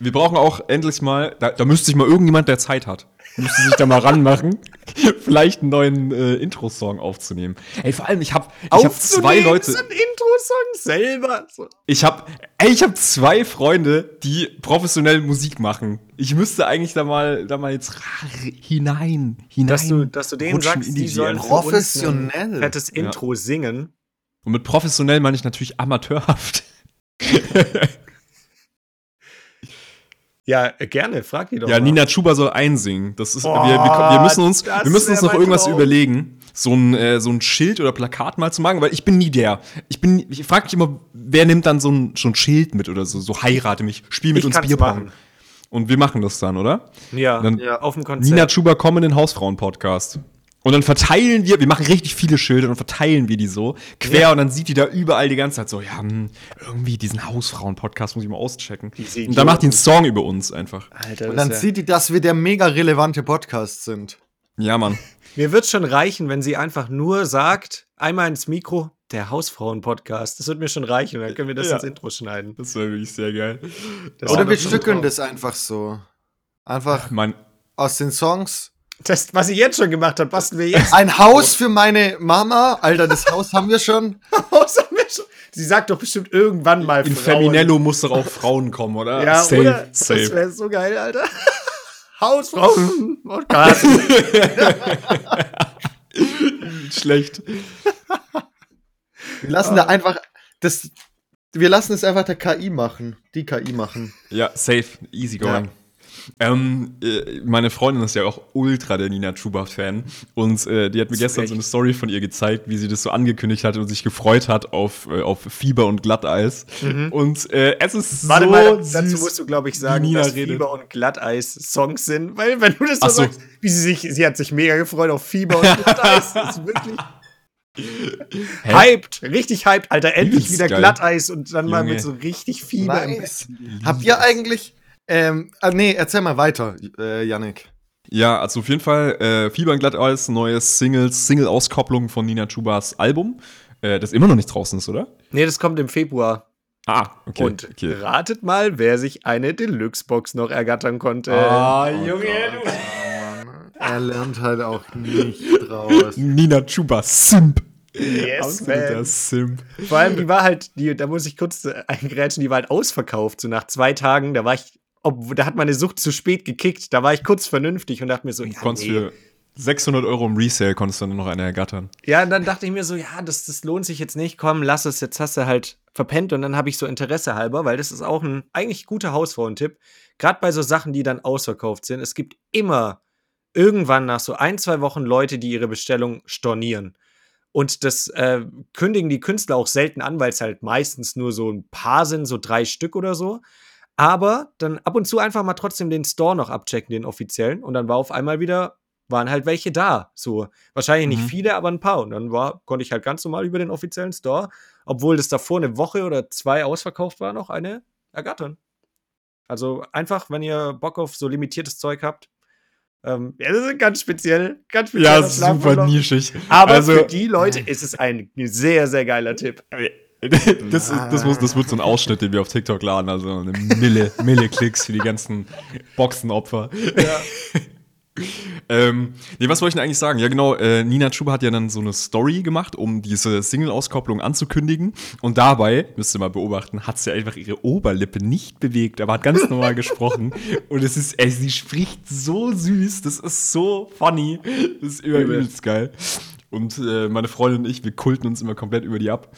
Wir brauchen auch endlich mal, da, da müsste sich mal irgendjemand, der Zeit hat, müsste sich da mal ranmachen, vielleicht einen neuen äh, Intro-Song aufzunehmen. Ey, vor allem, ich habe ich hab zwei Leute. ein Intro-Song selber. So. Ich habe, ey, ich habe zwei Freunde, die professionell Musik machen. Ich müsste eigentlich da mal, da mal jetzt hinein, hinein. Dass du, dass du denen sagst, in die die sollen DMs. für uns Professionell. ein fettes Intro singen. Und mit professionell meine ich natürlich amateurhaft. Ja, äh, gerne, frag die doch Ja, mal. Nina Chuba soll einsingen. Das ist, Oh, wir, wir, wir müssen uns, wir müssen uns noch irgendwas Traum. überlegen, so ein, äh, so ein Schild oder Plakat mal zu machen, weil ich bin nie der. Ich bin, ich frage mich immer, wer nimmt dann so ein, so ein Schild mit oder so, so heirate mich, spiel mit Ich uns Bierpong. Und wir machen das dann, oder? Ja, Dann- Ja. auf dem Konzert. Nina Chuba kommen in den Hausfrauen-Podcast. Und dann verteilen wir, wir machen richtig viele Schilder und verteilen wir die so quer Ja. und dann sieht die da überall die ganze Zeit so, ja, hm, irgendwie diesen Hausfrauen-Podcast muss ich mal auschecken. Und dann macht die einen Song über uns einfach. Alter, Und dann wär- sieht die, dass wir der mega relevante Podcast sind. Ja, Mann. Mir wird schon reichen, wenn sie einfach nur sagt, einmal ins Mikro, der Hausfrauen-Podcast. Das wird mir schon reichen, dann können wir das Ja. ins Intro schneiden. Das wäre wirklich sehr geil. Das Oder wir stückeln das einfach so. Einfach Mein, aus den Songs. Das, was sie jetzt schon gemacht hat, basteln wir jetzt Ein Haus für meine Mama. Alter, das Haus haben wir schon. aus. haben wir schon- Sie sagt doch bestimmt irgendwann mal in Frauen. Feminello muss doch auch Frauen kommen, oder? Ja, safe, oder? Das safe. wäre so geil, Alter. Hausfrauen-Podcast. Schlecht. Wir lassen da einfach das. Wir lassen es einfach der KI machen. Die KI machen. Ja, safe, easy going. Ähm, äh, meine Freundin ist ja auch ultra der Nina Chuba-Fan und äh, die hat mir Zu gestern so eine Story von ihr gezeigt, wie sie das so angekündigt hat und sich gefreut hat auf, äh, auf Fieber und Glatteis. Und äh, es ist Mhm. Warte so mal, süß, dazu musst du, glaube ich, sagen, wie Nina dass redet. Fieber und Glatteis Songs sind, weil wenn du das so so. sagst, wie sie sich, sie hat sich mega gefreut auf Fieber und Glatteis, das ist wirklich Hä? hyped, richtig hyped, Alter, endlich wieder geil. Glatteis und dann mal Junge. mit so richtig Fieber im Nice. Habt ihr eigentlich. Ähm, ah, nee, erzähl mal weiter, äh, Yannick. Ja, also auf jeden Fall äh, Fieber und Glatteis, neue Singles, Single-Auskopplung von Nina Chubas Album, äh, das immer noch nicht draußen ist, oder? Nee, das kommt im Februar. Ah, okay. und okay. ratet mal, wer sich eine Deluxe-Box noch ergattern konnte. Ah, Oh Junge, du. Er lernt halt auch nicht draus. Nina Chuba, Simp. Yes, man. Simp. Vor allem, die war halt, die, da muss ich kurz äh, eingrätschen, die war halt ausverkauft. So nach zwei Tagen, da war ich, ob, da hat meine Sucht zu spät gekickt. Da war ich kurz vernünftig und dachte mir so, Du ja, konntest nee. für 600 Euro im Resale konntest du dann noch eine ergattern. ja, und dann dachte ich mir so, ja, das, das lohnt sich jetzt nicht. Komm, lass es, jetzt hast du halt verpennt. Und dann habe ich so Interesse halber, weil das ist auch ein eigentlich guter Hausfrauentipp. Gerade bei so Sachen, die dann ausverkauft sind. Es gibt immer irgendwann nach so ein, zwei Wochen Leute, die ihre Bestellung stornieren. Und das äh, kündigen die Künstler auch selten an, weil es halt meistens nur so ein paar sind, so drei Stück oder so. Aber dann ab und zu einfach mal trotzdem den Store noch abchecken, den offiziellen. Und dann war auf einmal wieder, waren halt welche da. So, wahrscheinlich nicht Mhm. viele, aber ein paar. Und dann war, konnte ich halt ganz normal über den offiziellen Store, obwohl das davor eine Woche oder zwei ausverkauft war, noch eine ergattern. Also einfach, wenn ihr Bock auf so limitiertes Zeug habt. Ähm, ja, das ist ganz speziell. Ganz speziell. Ja, super nischig. Aber Also- für die Leute ist es ein sehr, sehr geiler Tipp. Das, das, muss, das wird so ein Ausschnitt, den wir auf TikTok laden. Also eine Mille, Mille Klicks für die ganzen Boxenopfer. ähm, nee, was wollte ich denn eigentlich sagen? Ja, genau, äh, Nina Chuba hat ja dann so eine Story gemacht, um diese Single-Auskopplung anzukündigen. Und dabei, müsst ihr mal beobachten, hat sie einfach ihre Oberlippe nicht bewegt, aber hat ganz normal gesprochen. Und es ist, ey, sie spricht so süß, das ist so funny. Das ist übelst geil. Und äh, meine Freundin und ich, wir kulten uns immer komplett über die ab.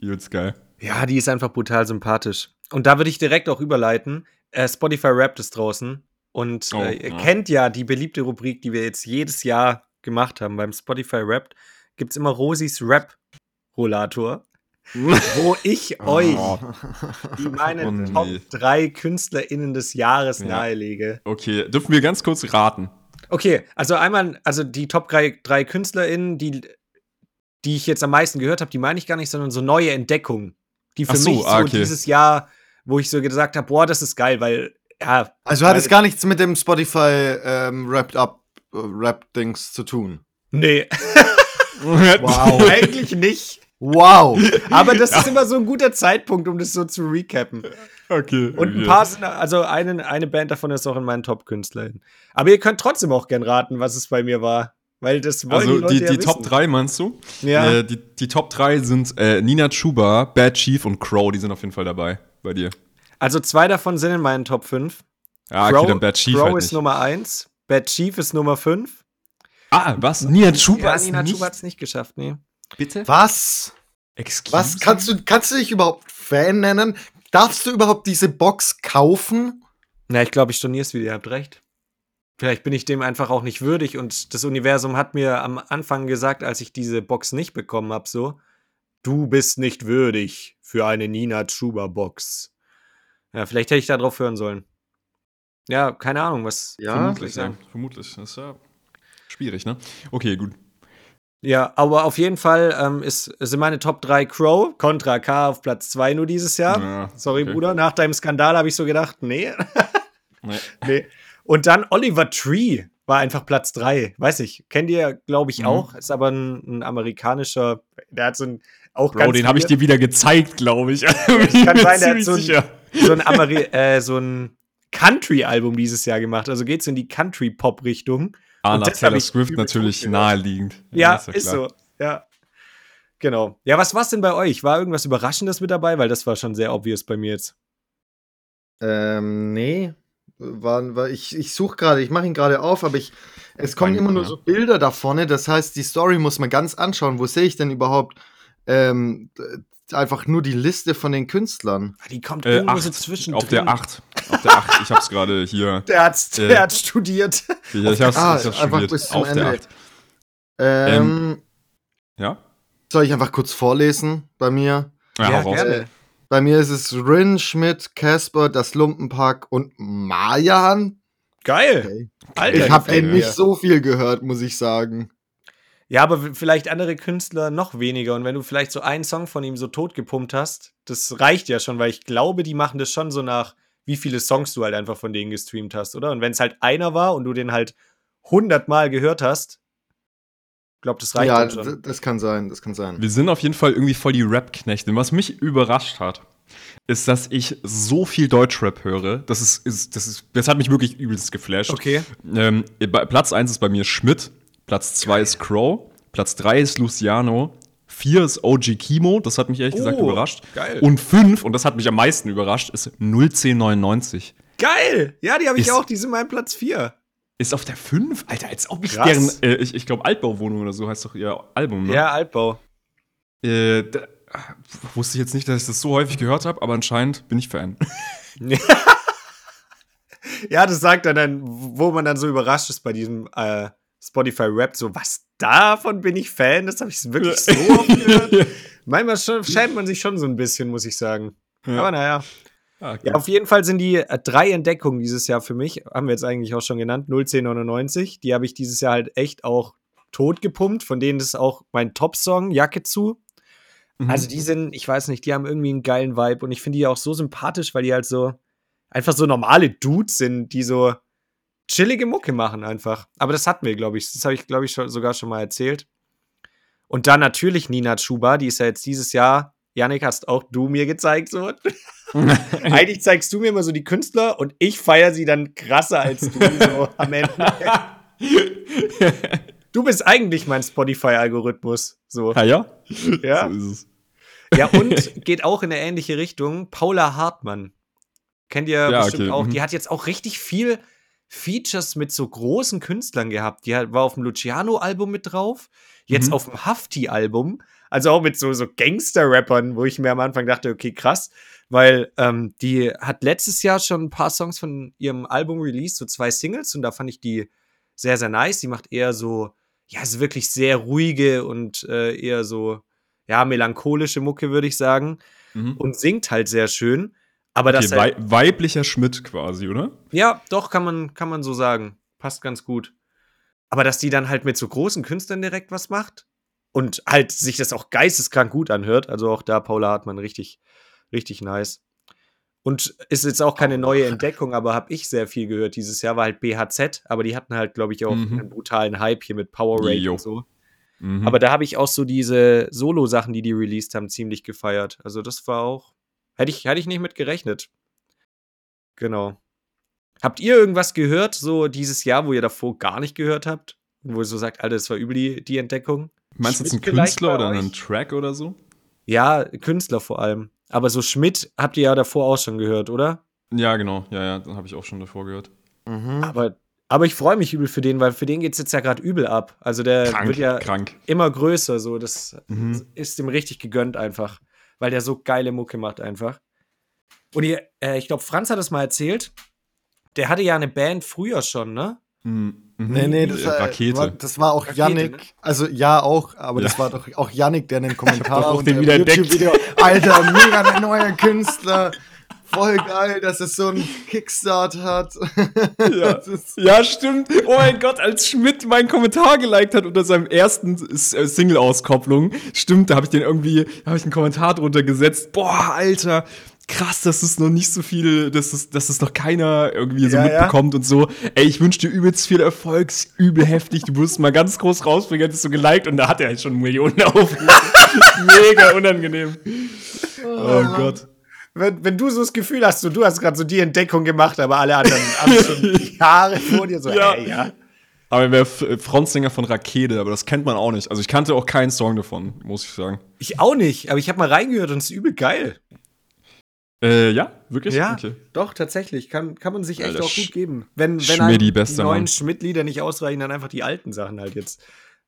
Übelst geil. Ja, die ist einfach brutal sympathisch. Und da würde ich direkt auch überleiten. Äh, Spotify Rap ist draußen. Und Oh, äh, ihr ja. kennt ja die beliebte Rubrik, die wir jetzt jedes Jahr gemacht haben. Beim Spotify Rap gibt es immer Rosis Rap-Rollator, wo ich euch die meine Oh, nee. Top 3 KünstlerInnen des Jahres Ja. nahelege. Okay, dürfen wir ganz kurz raten? Okay, also einmal, also die Top 3, drei KünstlerInnen, die, die ich jetzt am meisten gehört habe, die meine ich gar nicht, sondern so neue Entdeckungen. Die für so, mich so ah, okay. dieses Jahr, wo ich so gesagt habe, boah, das ist geil, weil, ja. Also hat es gar nichts mit dem Spotify ähm, Wrapped Up äh, Rap-Dings zu tun. Nee, Wow. eigentlich nicht. Wow. Aber das ist immer so ein guter Zeitpunkt, um das so zu recappen. Okay. Und ein paar sind, also eine, eine Band davon ist auch in meinen Top-Künstlern. Aber ihr könnt trotzdem auch gern raten, was es bei mir war. Weil das wollen Also die Leute die, ja die Top wissen. 3 meinst du? Ja. Äh, die, die Top 3 sind äh, Nina Chuba, Bad Chief und Crow, die sind auf jeden Fall dabei bei dir. Also zwei davon sind in meinen Top 5. Ja, Crow, okay, dann Bad Chief Crow halt ist nicht. Nummer 1. Bad Chief ist Nummer 5. Ah, was? Nina Chuba Ja, ist Nina? Chuba hat es nicht geschafft, nee. Bitte? Was? Excuse Was? Kannst du, kannst du dich überhaupt Fan nennen? Darfst du überhaupt diese Box kaufen? Na, ich glaube, ich storniere es wieder, ihr habt recht. Vielleicht bin ich dem einfach auch nicht würdig und das Universum hat mir am Anfang gesagt, als ich diese Box nicht bekommen habe, so, du bist nicht würdig für eine Nina Chuba Box. Ja, vielleicht hätte ich da drauf hören sollen. Ja, keine Ahnung, was Ja, Vermutlich, ja. Vermutlich. Das ist ja schwierig, ne? Okay, gut. Ja, aber auf jeden Fall ähm, ist, sind meine Top 3 Crow, Contra K auf Platz 2 nur dieses Jahr. Ja, Sorry, okay. Bruder. Nach deinem Skandal habe ich so gedacht, nee. Nee. nee. Und dann Oliver Tree war einfach Platz 3. Weiß ich, kennt ihr, glaube ich, Mhm. auch. Ist aber ein, ein amerikanischer, der hat so ein, auch Bro, ganz den habe ich dir wieder gezeigt, glaube ich. Kann sein, der hat so ein- so ein, Ameri äh, so ein Country-Album dieses Jahr gemacht. Also geht es in die Country-Pop-Richtung. Ah, Und nach Taylor ich Swift natürlich naheliegend. Ja, ja ist, klar. so. Ja. Genau. Ja, was war's denn bei euch? War irgendwas Überraschendes mit dabei? Weil das war schon sehr obvious bei mir jetzt. Ähm, nee. War, war, ich ich suche gerade, ich mache ihn gerade auf, aber ich, es kommen immer nur ja. so Bilder da vorne. Das heißt, die Story muss man ganz anschauen. Wo sehe ich denn überhaupt ähm, einfach nur die Liste von den Künstlern? Ah, Die kommt Äh, irgendwo acht, so zwischendrin. auf der 8. Auf der 8. Ich hab's gerade hier. Der, hat's, Äh. der hat studiert. Ich, ich hab's, Ah, ich studiert. bis zum auf der Ende. 8. Ähm, Ja? soll ich einfach kurz vorlesen bei mir? Ja, Ja, gerne. Bei mir ist es Rin, Schmidt, Casper, das Lumpenpack und Marjan. Geil. Okay. Alter, Ich habe den nicht so viel gehört, muss ich sagen. Ja, aber vielleicht andere Künstler noch weniger. Und wenn du vielleicht so einen Song von ihm so tot gepumpt hast, das reicht ja schon, weil ich glaube, die machen das schon so nach, wie viele Songs du halt einfach von denen gestreamt hast, oder? Und wenn es halt einer war und du den halt hundertmal gehört hast, glaube, das reicht ja, dann schon. das kann sein, das kann sein. Wir sind auf jeden Fall irgendwie voll die Rap-Knechte. Was mich überrascht hat, ist, dass ich so viel Deutschrap höre. Das ist, ist, das ist, das hat mich wirklich übelst geflasht. Okay. Ähm, Platz 1 ist bei mir Schmidt, Platz 2 ist Crow, Platz 3 ist Luciano, 4 ist OG Kimo, das hat mich ehrlich gesagt Oh, überrascht. geil. Und 5, und das hat mich am meisten überrascht, ist 01099. Geil! Ja, die habe ich Ist- auch, die sind mein Platz 4. Ist auf der 5? Alter, als ob ich Krass. deren, äh, ich, ich glaube, Altbauwohnung oder so heißt doch ihr Album, ne? Ja, Altbau. Äh, da, wusste ich jetzt nicht, dass ich das so häufig gehört habe, aber anscheinend bin ich Fan. Ja, das sagt er dann, wo man dann so überrascht ist bei diesem äh, Spotify-Rap, so, was, davon bin ich Fan? Das habe ich wirklich so oft gehört. Manchmal schämt man sich schon so ein bisschen, muss ich sagen. Ja. Aber naja. Ah, okay. Ja, auf jeden Fall sind die äh, drei Entdeckungen dieses Jahr für mich, haben wir jetzt eigentlich auch schon genannt, 01099. Die habe ich dieses Jahr halt echt auch tot gepumpt. Von denen ist auch mein Top-Song, Jacke zu. Mhm. Also die sind, ich weiß nicht, die haben irgendwie einen geilen Vibe und ich finde die auch so sympathisch, weil die halt so einfach so normale Dudes sind, die so chillige Mucke machen einfach. Aber das hatten wir, glaube ich. Das habe ich, glaube ich, schon, sogar schon mal erzählt. Und dann natürlich Nina Chuba, die ist ja jetzt dieses Jahr, Yannick, hast auch du mir gezeigt, so. Eigentlich zeigst du mir immer so die Künstler und ich feiere sie dann krasser als du so am Ende. Du bist eigentlich mein Spotify-Algorithmus. So. ah, ja? Ja. So ist es. Ja, und geht auch in eine ähnliche Richtung. Paula Hartmann. Kennt ihr Ja, bestimmt okay, auch. mhm. Die hat jetzt auch richtig viel Features mit so großen Künstlern gehabt. Die war auf dem Luciano-Album mit drauf. Jetzt Mhm. auf dem Hafti-Album. Also auch mit so, so Gangster-Rappern, wo ich mir am Anfang dachte, okay, krass. Weil ähm, die hat letztes Jahr schon ein paar Songs von ihrem Album released, so zwei Singles. Und da fand ich die sehr, sehr nice. Die macht eher so, ja, ist wirklich sehr ruhige und äh, eher so, ja, melancholische Mucke, würde ich sagen. Mhm. Und singt halt sehr schön. Aber das Okay, halt, wei weiblicher Schmidt quasi, oder? ja, doch, kann man, kann man so sagen. Passt ganz gut. Aber dass die dann halt mit so großen Künstlern direkt was macht und halt sich das auch geisteskrank gut anhört. Also auch da Paula Hartmann richtig, richtig nice. Und ist jetzt auch keine neue Entdeckung, aber habe ich sehr viel gehört dieses Jahr, war halt BHZ, aber die hatten halt, glaube ich, auch Mhm. einen brutalen Hype hier mit Powerade Jo. und so. Mhm. Aber da habe ich auch so diese Solo-Sachen, die die released haben, ziemlich gefeiert. Also das war auch, hätte ich, hätte ich nicht mit gerechnet. Genau. Habt ihr irgendwas gehört, so dieses Jahr, wo ihr davor gar nicht gehört habt? Wo ihr so sagt, Alter, das war übel die, die Entdeckung? Meinst du jetzt einen Künstler oder einen Track oder so? Ja, Künstler vor allem. Aber so Schmidt habt ihr ja davor auch schon gehört, oder? Ja, genau. Ja, ja, das habe ich auch schon davor gehört. Mhm. Aber, aber ich freue mich übel für den, weil für den geht es jetzt ja gerade übel ab. Also der Krank, wird ja krank. immer größer, so. Das Mhm. ist ihm richtig gegönnt einfach. Weil der so geile Mucke macht einfach. Und ihr, äh, ich glaube, Franz hat es mal erzählt. Der hatte ja eine Band früher schon, ne? Mhm. Nee, nee, das, Äh, war, Rakete. War, das war auch Rakete, Yannick. ne? Also ja auch, aber das Ja. war doch auch Yannick, der einen Kommentar doch auch den wieder. YouTube-Video. Alter, mega der neue Künstler. Voll geil, dass es so einen Kickstart hat. Ja. Das Ja, stimmt. Oh mein Gott, als Schmidt meinen Kommentar geliked hat unter seinem ersten äh, Single-Auskopplung, stimmt, da habe ich den irgendwie, da habe ich einen Kommentar drunter gesetzt. Boah, Alter, krass, dass es noch nicht so viel, dass es, dass es noch keiner irgendwie so Ja, ja. mitbekommt und so. Ey, ich wünsche dir übelst viel Erfolg, übel heftig, du musst mal ganz groß rausbringen, hättest du geliked und da hat er halt schon Millionen Aufrufe. Mega unangenehm. Oh Gott. Wenn, wenn du so das Gefühl hast, so, du hast gerade so die Entdeckung gemacht, aber alle anderen haben schon Jahre vor dir so, Ja. ey, ja. Aber er wäre F- Frontsänger von Rakete, aber das kennt man auch nicht. Also ich kannte auch keinen Song davon, muss ich sagen. Ich auch nicht, aber ich habe mal reingehört und es ist übel geil. Äh, ja, wirklich? Ja, Okay. doch, tatsächlich. Kann, kann man sich echt Alter, auch gut geben. Wenn, wenn einem die neuen Mann. Schmidt-Lieder nicht ausreichen, dann einfach die alten Sachen halt jetzt,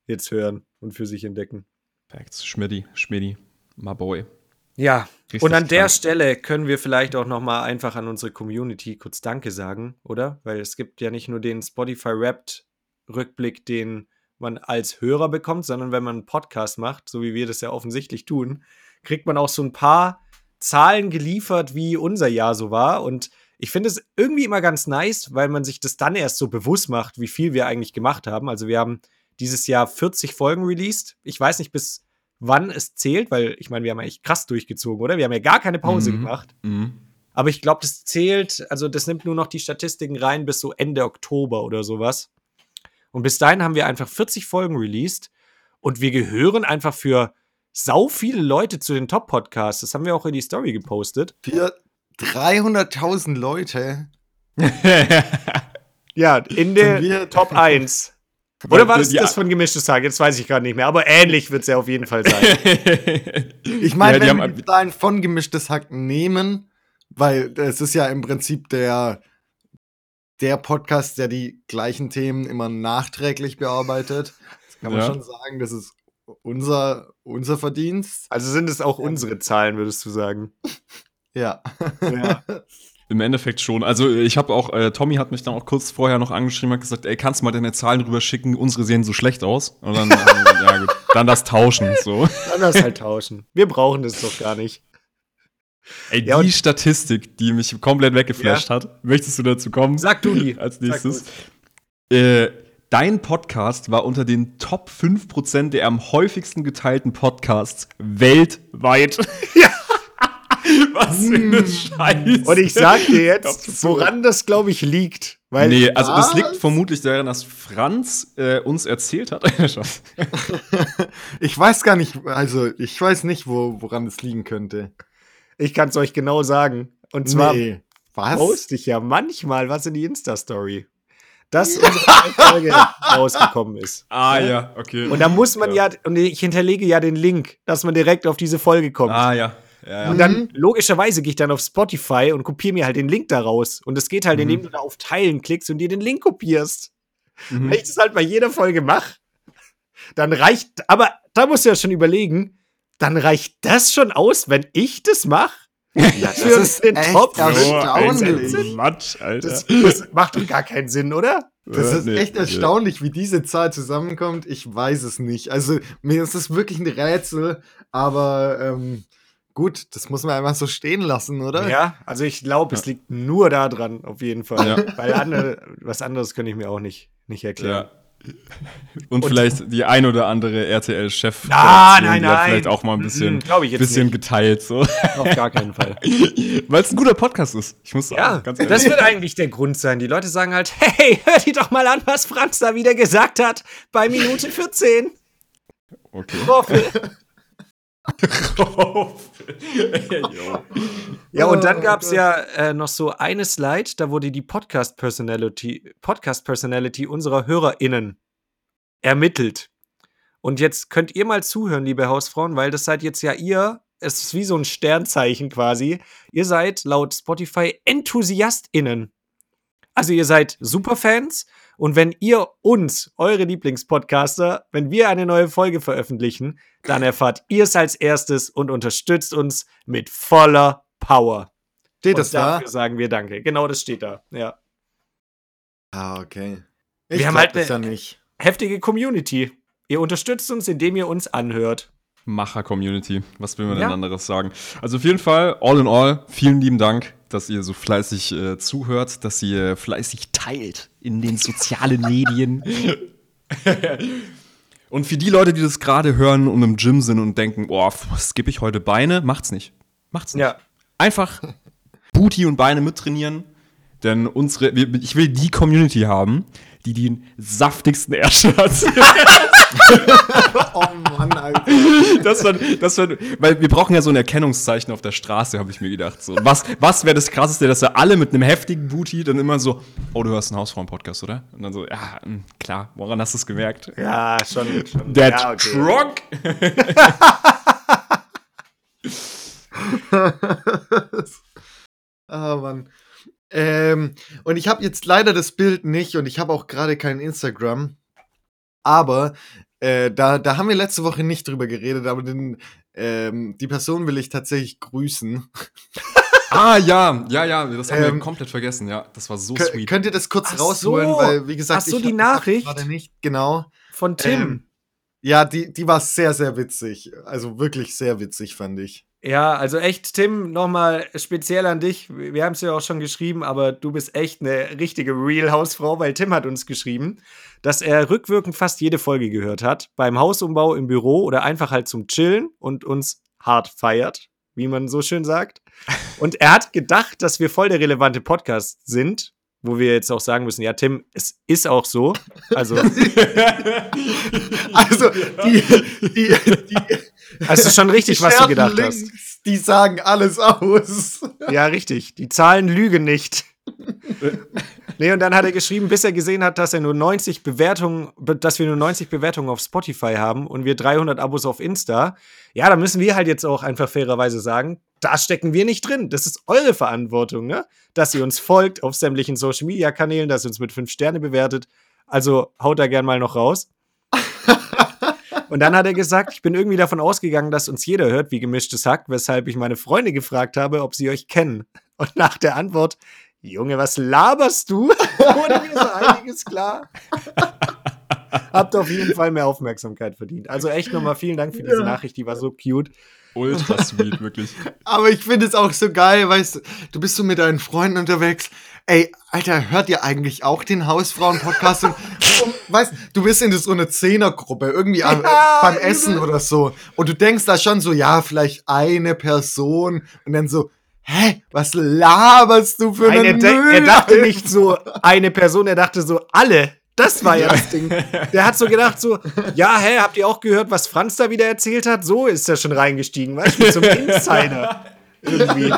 jetzt hören und für sich entdecken. Facts. Schmidti, Schmidti, my boy. Ja, Richtig und an der krank. Stelle können wir vielleicht auch noch mal einfach an unsere Community kurz Danke sagen, oder? Weil es gibt ja nicht nur den Spotify Wrapped Rückblick, den man als Hörer bekommt, sondern wenn man einen Podcast macht, so wie wir das ja offensichtlich tun, kriegt man auch so ein paar Zahlen geliefert, wie unser Jahr so war. Und ich finde es irgendwie immer ganz nice, weil man sich das dann erst so bewusst macht, wie viel wir eigentlich gemacht haben. Also wir haben dieses Jahr 40 Folgen released. Ich weiß nicht, bis wann es zählt, weil ich meine, wir haben eigentlich krass durchgezogen, oder? Wir haben ja gar keine Pause Mhm. gemacht. Mhm. Aber ich glaube, das zählt, also das nimmt nur noch die Statistiken rein bis so Ende Oktober oder sowas. Und bis dahin haben wir einfach 40 Folgen released und wir gehören einfach für sau viele Leute zu den Top-Podcasts. Das haben wir auch in die Story gepostet. für 300.000 Leute. Ja, in der Top 1. Oder war das Ja. das von Gemischtes Tag? Jetzt weiß ich gerade nicht mehr. Aber ähnlich wird es ja auf jeden Fall sein. Ich meine, Ja, wenn haben- wir die Zahlen von gemischtes Hack nehmen, weil es ist ja im Prinzip der, der Podcast, der die gleichen Themen immer nachträglich bearbeitet. Das kann man Ja. schon sagen, das ist unser, unser Verdienst. Also sind es auch unsere Zahlen, würdest du sagen? Ja. Ja. Im Endeffekt schon. Also ich habe auch, äh, Tommy hat mich dann auch kurz vorher noch angeschrieben und gesagt, ey, kannst du mal deine Zahlen rüber schicken? Unsere sehen so schlecht aus. Und dann, haben wir- ja gut, dann das Tauschen. So. Dann das halt tauschen. Wir brauchen das doch gar nicht. Ey, Ja, die Statistik, die mich komplett weggeflasht hat, möchtest du dazu kommen? Sag du die. Als nächstes. Äh, dein Podcast war unter den Top 5% der am häufigsten geteilten Podcasts weltweit. Ja. Was für eine Scheiße. Und ich sag dir jetzt, woran das, glaube ich, liegt. Weil nee, also das liegt vermutlich daran, dass Franz äh, uns erzählt hat. Ich weiß gar nicht, also ich weiß nicht, wo, woran es liegen könnte. ich kann es euch genau sagen. Und zwar nee. Was? poste ich ja manchmal was in die Insta-Story. Dass unsere Folge rausgekommen ist. ah ja, okay. Und da muss man ja, und ich hinterlege ja den Link, dass man direkt auf diese Folge kommt. ah ja. ja, ja. Und dann, logischerweise, gehe ich dann auf Spotify und kopiere mir halt den Link daraus. Und das geht halt, Mhm. indem du da auf Teilen klickst und dir den Link kopierst. Mhm. Wenn ich das halt bei jeder Folge mache, dann reicht, aber da musst du ja schon überlegen, dann reicht das schon aus, wenn ich das mache? Ja, das ist den Top So erstaunlich. ein Matsch, Alter. Das, das macht doch gar keinen Sinn, oder? Das ist echt erstaunlich, wie diese Zahl zusammenkommt. Ich weiß es nicht. Also, mir ist es wirklich ein Rätsel, aber ähm, gut, das muss man einfach so stehen lassen, oder? Ja, also ich glaube, es liegt nur daran, auf jeden Fall. Ja. Weil andere, was anderes könnte ich mir auch nicht, nicht erklären. Ja. Und, vielleicht die ein oder andere RTL-Chef. Ah, nein, nein. Vielleicht auch mal ein bisschen, ich jetzt bisschen nicht. geteilt, so. Auf gar keinen Fall. Weil es ein guter Podcast ist. Ich muss sagen, Ja, ganz das wird eigentlich der Grund sein. Die Leute sagen halt, hey, hör dir doch mal an, was Franz da wieder gesagt hat bei Minute 14. Okay. Ja, und dann gab es ja äh, noch so eine Slide, da wurde die Podcast-Personality Podcast -Personality unserer HörerInnen ermittelt. Und jetzt könnt ihr mal zuhören, liebe Hausfrauen, weil das seid jetzt ja ihr, es ist wie so ein Sternzeichen quasi. Ihr seid laut Spotify EnthusiastInnen. Also ihr seid Superfans und wenn ihr uns, eure Lieblingspodcaster, wenn wir eine neue Folge veröffentlichen, dann erfahrt ihr es als erstes und unterstützt uns mit voller Power. Steht und das da? dafür sagen wir Danke. Genau, das steht da. Ja. Ah, okay. Wir haben halt das ne- ja nicht. Heftige Community. Ihr unterstützt uns, indem ihr uns anhört. Macher-Community. Was will man Ja. denn anderes sagen? Also auf jeden Fall, all in all, vielen lieben Dank, dass ihr so fleißig äh, zuhört, dass ihr fleißig teilt in den sozialen Medien. und für die Leute, die das gerade hören und im Gym sind und denken, boah, skippe ich heute Beine, macht's nicht. Macht's nicht. Ja. Einfach Booty und Beine mittrainieren, denn unsere, ich will die Community haben, die den saftigsten Arsch hat. Oh Mann, Alter. Das war, das war, weil wir brauchen ja so ein Erkennungszeichen auf der Straße, habe ich mir gedacht. So, was was wäre das Krasseste, dass wir alle mit einem heftigen Booty dann immer so, oh, du hörst einen Hausfrauen-Podcast, oder? Und dann so, ja, mh, klar, woran hast du es gemerkt? Ja, schon. schon. Der ja, okay. Trunk! Ah, Mann. Ähm, und ich habe jetzt leider das Bild nicht und ich habe auch gerade kein Instagram. Aber äh, da, da haben wir letzte Woche nicht drüber geredet, aber den, ähm, die Person will ich tatsächlich grüßen. Ah, ja, ja, ja, das haben Ähm, wir komplett vergessen, ja. Das war so sweet. Könnt ihr das kurz Ach rausholen? so. Weil, wie gesagt, Ach so, ich die Nachricht? gerade nicht, genau. Von Tim. Ähm, ja, die, die war sehr, sehr witzig. Also wirklich sehr witzig, fand ich. Ja, also echt, Tim, nochmal speziell an dich. Wir haben es ja auch schon geschrieben, aber du bist echt eine richtige Real-Hausfrau, weil Tim hat uns geschrieben, dass er rückwirkend fast jede Folge gehört hat, beim Hausumbau im Büro oder einfach halt zum Chillen und uns hart feiert, wie man so schön sagt. Und er hat gedacht, dass wir voll der relevante Podcast sind, wo wir jetzt auch sagen müssen, ja, Tim, es ist auch so. Also, Also, die, die, die, es ist schon richtig, was du gedacht hast. Links, Die sagen alles aus. Ja, richtig. Die Zahlen lügen nicht. nee, und dann hat er geschrieben, bis er gesehen hat, dass er nur 90 Bewertungen, be- dass wir nur 90 Bewertungen auf Spotify haben und wir 300 Abos auf Insta. Ja, da müssen wir halt jetzt auch einfach fairerweise sagen, da stecken wir nicht drin. Das ist eure Verantwortung, ne? Dass ihr uns folgt auf sämtlichen Social Media Kanälen, dass ihr uns mit 5 Sterne bewertet. Also haut da gern mal noch raus. Und dann hat er gesagt, ich bin irgendwie davon ausgegangen, dass uns jeder hört, wie gemischtes Hack, weshalb ich meine Freunde gefragt habe, ob sie euch kennen. Und nach der Antwort, Junge, was laberst du? Wurde mir so einiges klar. Habt auf jeden Fall mehr Aufmerksamkeit verdient. Also echt nochmal vielen Dank für diese. Nachricht, die war so cute. Ultra sweet, wirklich. Aber ich finde es auch so geil, weißt du, du bist so mit deinen Freunden unterwegs. Ey, Alter, hört ihr eigentlich auch den Hausfrauen-Podcast? und, und, weißt du, bist in so einer Zehnergruppe, irgendwie am- Ja, beim übel. Essen oder so. Und du denkst da schon so, ja, vielleicht eine Person. Und dann so, hä, was laberst du für Nein, einen de- Müll? er dachte nicht so eine Person, er dachte so alle. Das war ja das Ding. Der hat so gedacht, so, ja, hä, habt ihr auch gehört, was Franz da wieder erzählt hat? So ist er schon reingestiegen, weißt du, einem Insider. Irgendwie.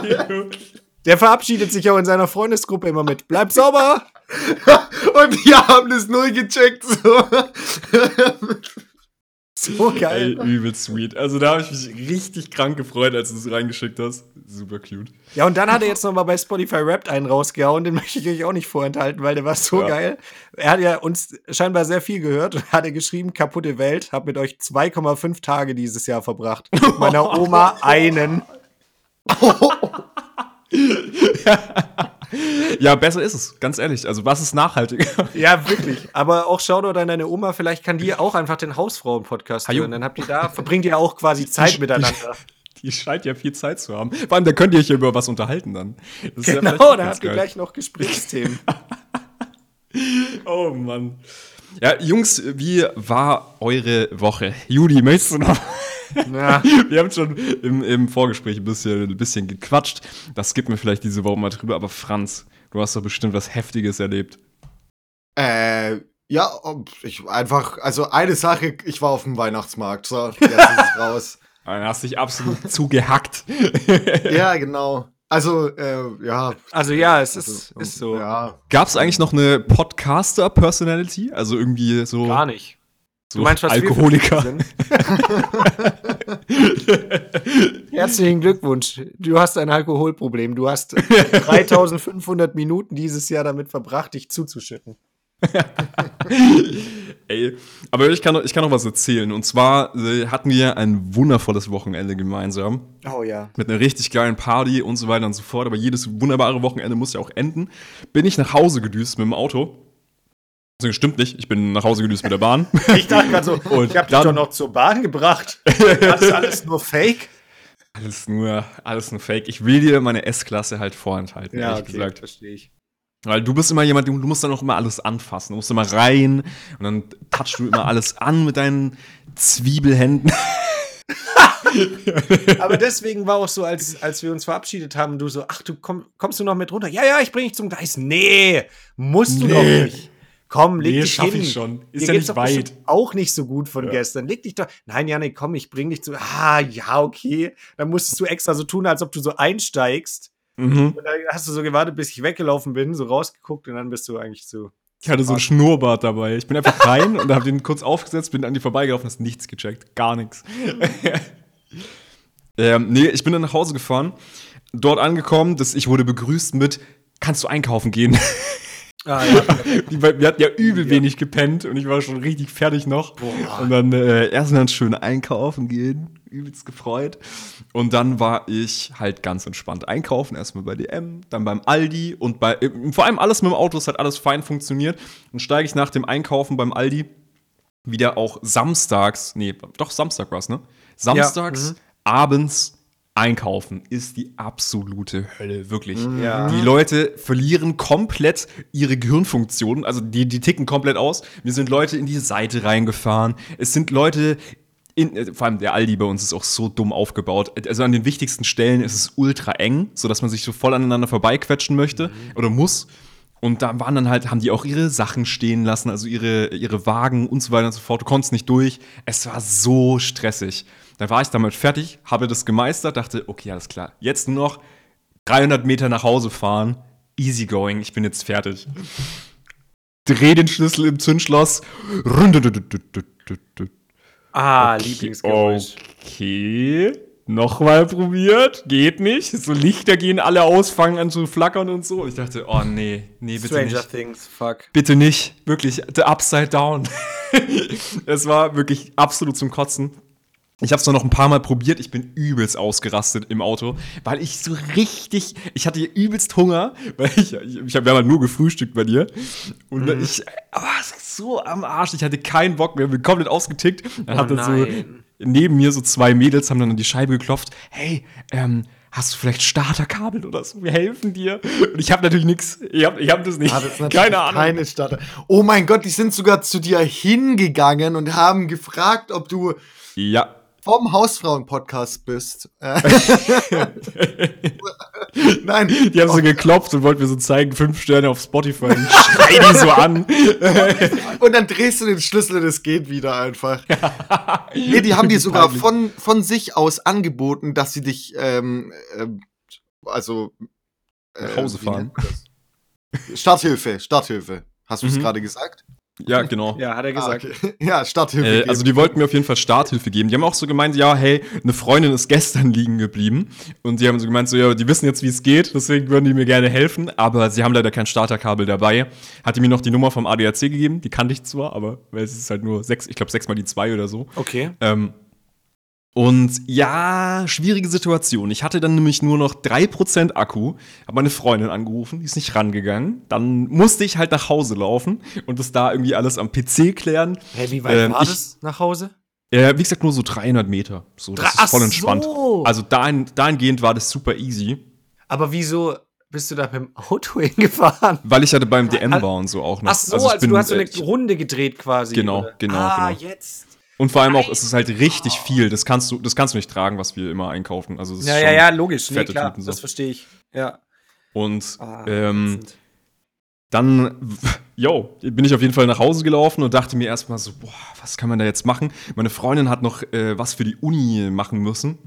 Der verabschiedet sich auch in seiner Freundesgruppe immer mit. Bleib sauber! Und die haben das null gecheckt. So. So Ey, geil. übel sweet. Also da habe ich mich richtig krank gefreut, als du es reingeschickt hast. Super cute. Ja, und dann hat er jetzt noch mal bei Spotify Wrapped einen rausgehauen. Den möchte ich euch auch nicht vorenthalten, weil der war so Ja. geil. Er hat ja uns scheinbar sehr viel gehört und hat er geschrieben, kaputte Welt, hab mit euch 2,5 Tage dieses Jahr verbracht. Mit meiner Oma einen. Ja, besser ist es, ganz ehrlich. Also, was ist nachhaltiger? Ja, wirklich. Aber auch Shoutout an deine Oma, vielleicht kann die auch einfach den Hausfrauen-Podcast hören. Dann habt ihr da, verbringt ihr auch quasi Zeit miteinander. Die scheint ja viel Zeit zu haben. Vor allem, da könnt ihr euch ja über was unterhalten dann. Das ja Genau, auch da habt ihr gleich noch Gesprächsthemen. Oh Mann. Ja, Jungs, wie war eure Woche? Judy, möchtest du noch? Ja. Wir haben schon im, im Vorgespräch ein bisschen, ein bisschen gequatscht. Das gibt mir vielleicht diese Woche mal drüber. Aber Franz, du hast doch bestimmt was Heftiges erlebt. Äh, Ja, ich einfach, also eine Sache, ich war auf dem Weihnachtsmarkt. So, jetzt ist es raus. Dann hast dich absolut zugehackt. Ja, genau. Also, äh, ja. Also ja, es Also, ist, ist so. Ja. Gab es eigentlich noch eine Podcaster-Personality? Also irgendwie so, Gar nicht. So wir für Alkoholiker. Herzlichen Glückwunsch. Du hast ein Alkoholproblem. Du hast 3500 Minuten dieses Jahr damit verbracht, dich zuzuschütten. Ey, aber ich kann, noch- ich kann noch was erzählen. Und zwar äh, hatten wir ein wundervolles Wochenende gemeinsam. Oh ja. Mit einer richtig geilen Party und so weiter und so fort. Aber jedes wunderbare Wochenende muss ja auch enden. Bin ich nach Hause gedüst mit dem Auto. Stimmt nicht. Ich bin nach Hause gedüst mit der Bahn. Ich dachte gerade so, Und ich hab dich doch noch zur Bahn gebracht. Das ist alles nur Fake? Alles nur, alles nur Fake. Ich will dir meine S-Klasse halt vorenthalten, ehrlich gesagt. verstehe ich. Weil du bist immer jemand, du musst dann auch immer alles anfassen. Du musst immer rein und dann touchst du immer alles an mit deinen Zwiebelhänden. Aber deswegen war auch so, als, als wir uns verabschiedet haben, du so, ach, du komm, kommst du noch mit runter? Ja, ja, ich bring dich zum Gleis. Nee, musst du Nee. doch nicht. Komm, leg Nee, dich schaff hin. ich schon. Ist Dir ja nicht weit. Auch nicht so gut von Ja. gestern. Leg dich doch. Nein, Janik, komm, ich bring dich zu. Ah, ja, okay. Dann musstest du extra so tun, als ob du so einsteigst. Mhm. Und dann hast du so gewartet, bis ich weggelaufen bin, so rausgeguckt und dann bist du eigentlich so. Ich hatte so ein Schnurrbart dabei. Ich bin einfach rein und habe den kurz aufgesetzt, bin an die vorbeigelaufen, hast nichts gecheckt. Gar nichts. ähm, nee, ich bin dann nach Hause gefahren. Dort angekommen, dass ich wurde begrüßt mit, kannst du einkaufen gehen? Ah, ja. Wir hatten ja übel wenig gepennt und ich war schon richtig fertig noch. Und dann äh, erst mal schön einkaufen gehen, übelst gefreut. Und dann war ich halt ganz entspannt einkaufen, erstmal bei DM, dann beim Aldi und bei, äh, vor allem alles mit dem Auto, es hat alles fein funktioniert. Dann steige ich nach dem Einkaufen beim Aldi wieder auch samstags, nee, doch Samstag war's, ne? Samstags mhm. abends einkaufen ist die absolute Hölle, wirklich. Ja. Die Leute verlieren komplett ihre Gehirnfunktionen, also die, die ticken komplett aus. Wir sind Leute in die Seite reingefahren. Es sind Leute in, äh, vor allem der Aldi bei uns ist auch so dumm aufgebaut. Also an den wichtigsten Stellen ist es ultra eng, sodass man sich so voll aneinander vorbeiquetschen möchte oder muss. Und da waren dann halt, haben die auch ihre Sachen stehen lassen, also ihre, ihre Wagen und so weiter und so fort. Du konntest nicht durch. Es war so stressig. Da war ich damit fertig, habe das gemeistert, dachte, okay, alles klar. Jetzt nur noch 300 Meter nach Hause fahren. Easy going, ich bin jetzt fertig. Dreh den Schlüssel im Zündschloss. Ah, Okay, Lieblingsgeräusch. Okay. Nochmal probiert. Geht nicht. So Lichter gehen alle aus, fangen an zu flackern und so. Ich dachte, oh nee, nee, bitte Stranger nicht. Things, fuck. Bitte nicht. Wirklich, the upside down. es war wirklich absolut zum Kotzen. Ich habe es noch ein paar Mal probiert. Ich bin übelst ausgerastet im Auto, weil ich so richtig, ich hatte übelst Hunger, weil ich, ich, ich habe ja mal nur gefrühstückt bei dir und Mhm. ich war so am Arsch. Ich hatte keinen Bock mehr, bin komplett ausgetickt. Dann Oh hat dann so neben mir so zwei Mädels haben dann an die Scheibe geklopft. Hey, ähm, hast du vielleicht Starterkabel oder so? Wir helfen dir. Und ich habe natürlich nichts. Ich habe ich hab das nicht. Ah, das Keine Ahnung. Keine Starter. Oh mein Gott, die sind sogar zu dir hingegangen und haben gefragt, ob du Ja, vom Hausfrauen-Podcast bist. Äh, Nein, Die haben so geklopft und wollten mir so zeigen, fünf Sterne auf Spotify. Und schrei die so an. und dann drehst du den Schlüssel und es geht wieder einfach. nee, die haben dir sogar von, von sich aus angeboten, dass sie dich, ähm, ähm, also äh, Nach Hause fahren. Starthilfe, Starthilfe. Hast du es Mhm. gerade gesagt? Ja, genau. Ja, hat er Ah, gesagt. okay. Ja, Starthilfe. Äh, geben. also die wollten mir auf jeden Fall Starthilfe geben. Die haben auch so gemeint, ja, hey, eine Freundin ist gestern liegen geblieben. Und die haben so gemeint, so, ja, die wissen jetzt, wie es geht, deswegen würden die mir gerne helfen, aber sie haben leider kein Starterkabel dabei. Hat die mir noch die Nummer vom ADAC gegeben, die kannte ich zwar, aber weil es ist halt nur sechs, ich glaube sechs mal die zwei oder so. Okay. Ähm, und ja, schwierige Situation. Ich hatte dann nämlich nur noch 3% Akku, habe meine Freundin angerufen, die ist nicht rangegangen. Dann musste ich halt nach Hause laufen und das da irgendwie alles am PC klären. Hey, wie weit Ähm, war ich- das nach Hause? Äh, wie gesagt, nur so 300 Meter. So, das Ach ist voll entspannt. so. Also dahin, dahingehend war das super easy, Aber wieso bist du da dem Auto hingefahren? weil ich hatte beim DM war und so auch noch. Ach so, also, ich bin, du hast so eine Runde gedreht quasi. Genau, oder? genau, Ah, genau. jetzt. Und vor allem auch, es ist halt richtig viel. Das kannst du, das kannst du nicht tragen, was wir immer einkaufen. Also Ja, schon ja, ja, logisch. Nee, fette klar, Tüten so. das verstehe ich. Ja. Und Ah, ähm. Dann, yo, bin ich auf jeden Fall nach Hause gelaufen und dachte mir erstmal so, boah, was kann man da jetzt machen? Meine Freundin hat noch äh, was für die Uni machen müssen.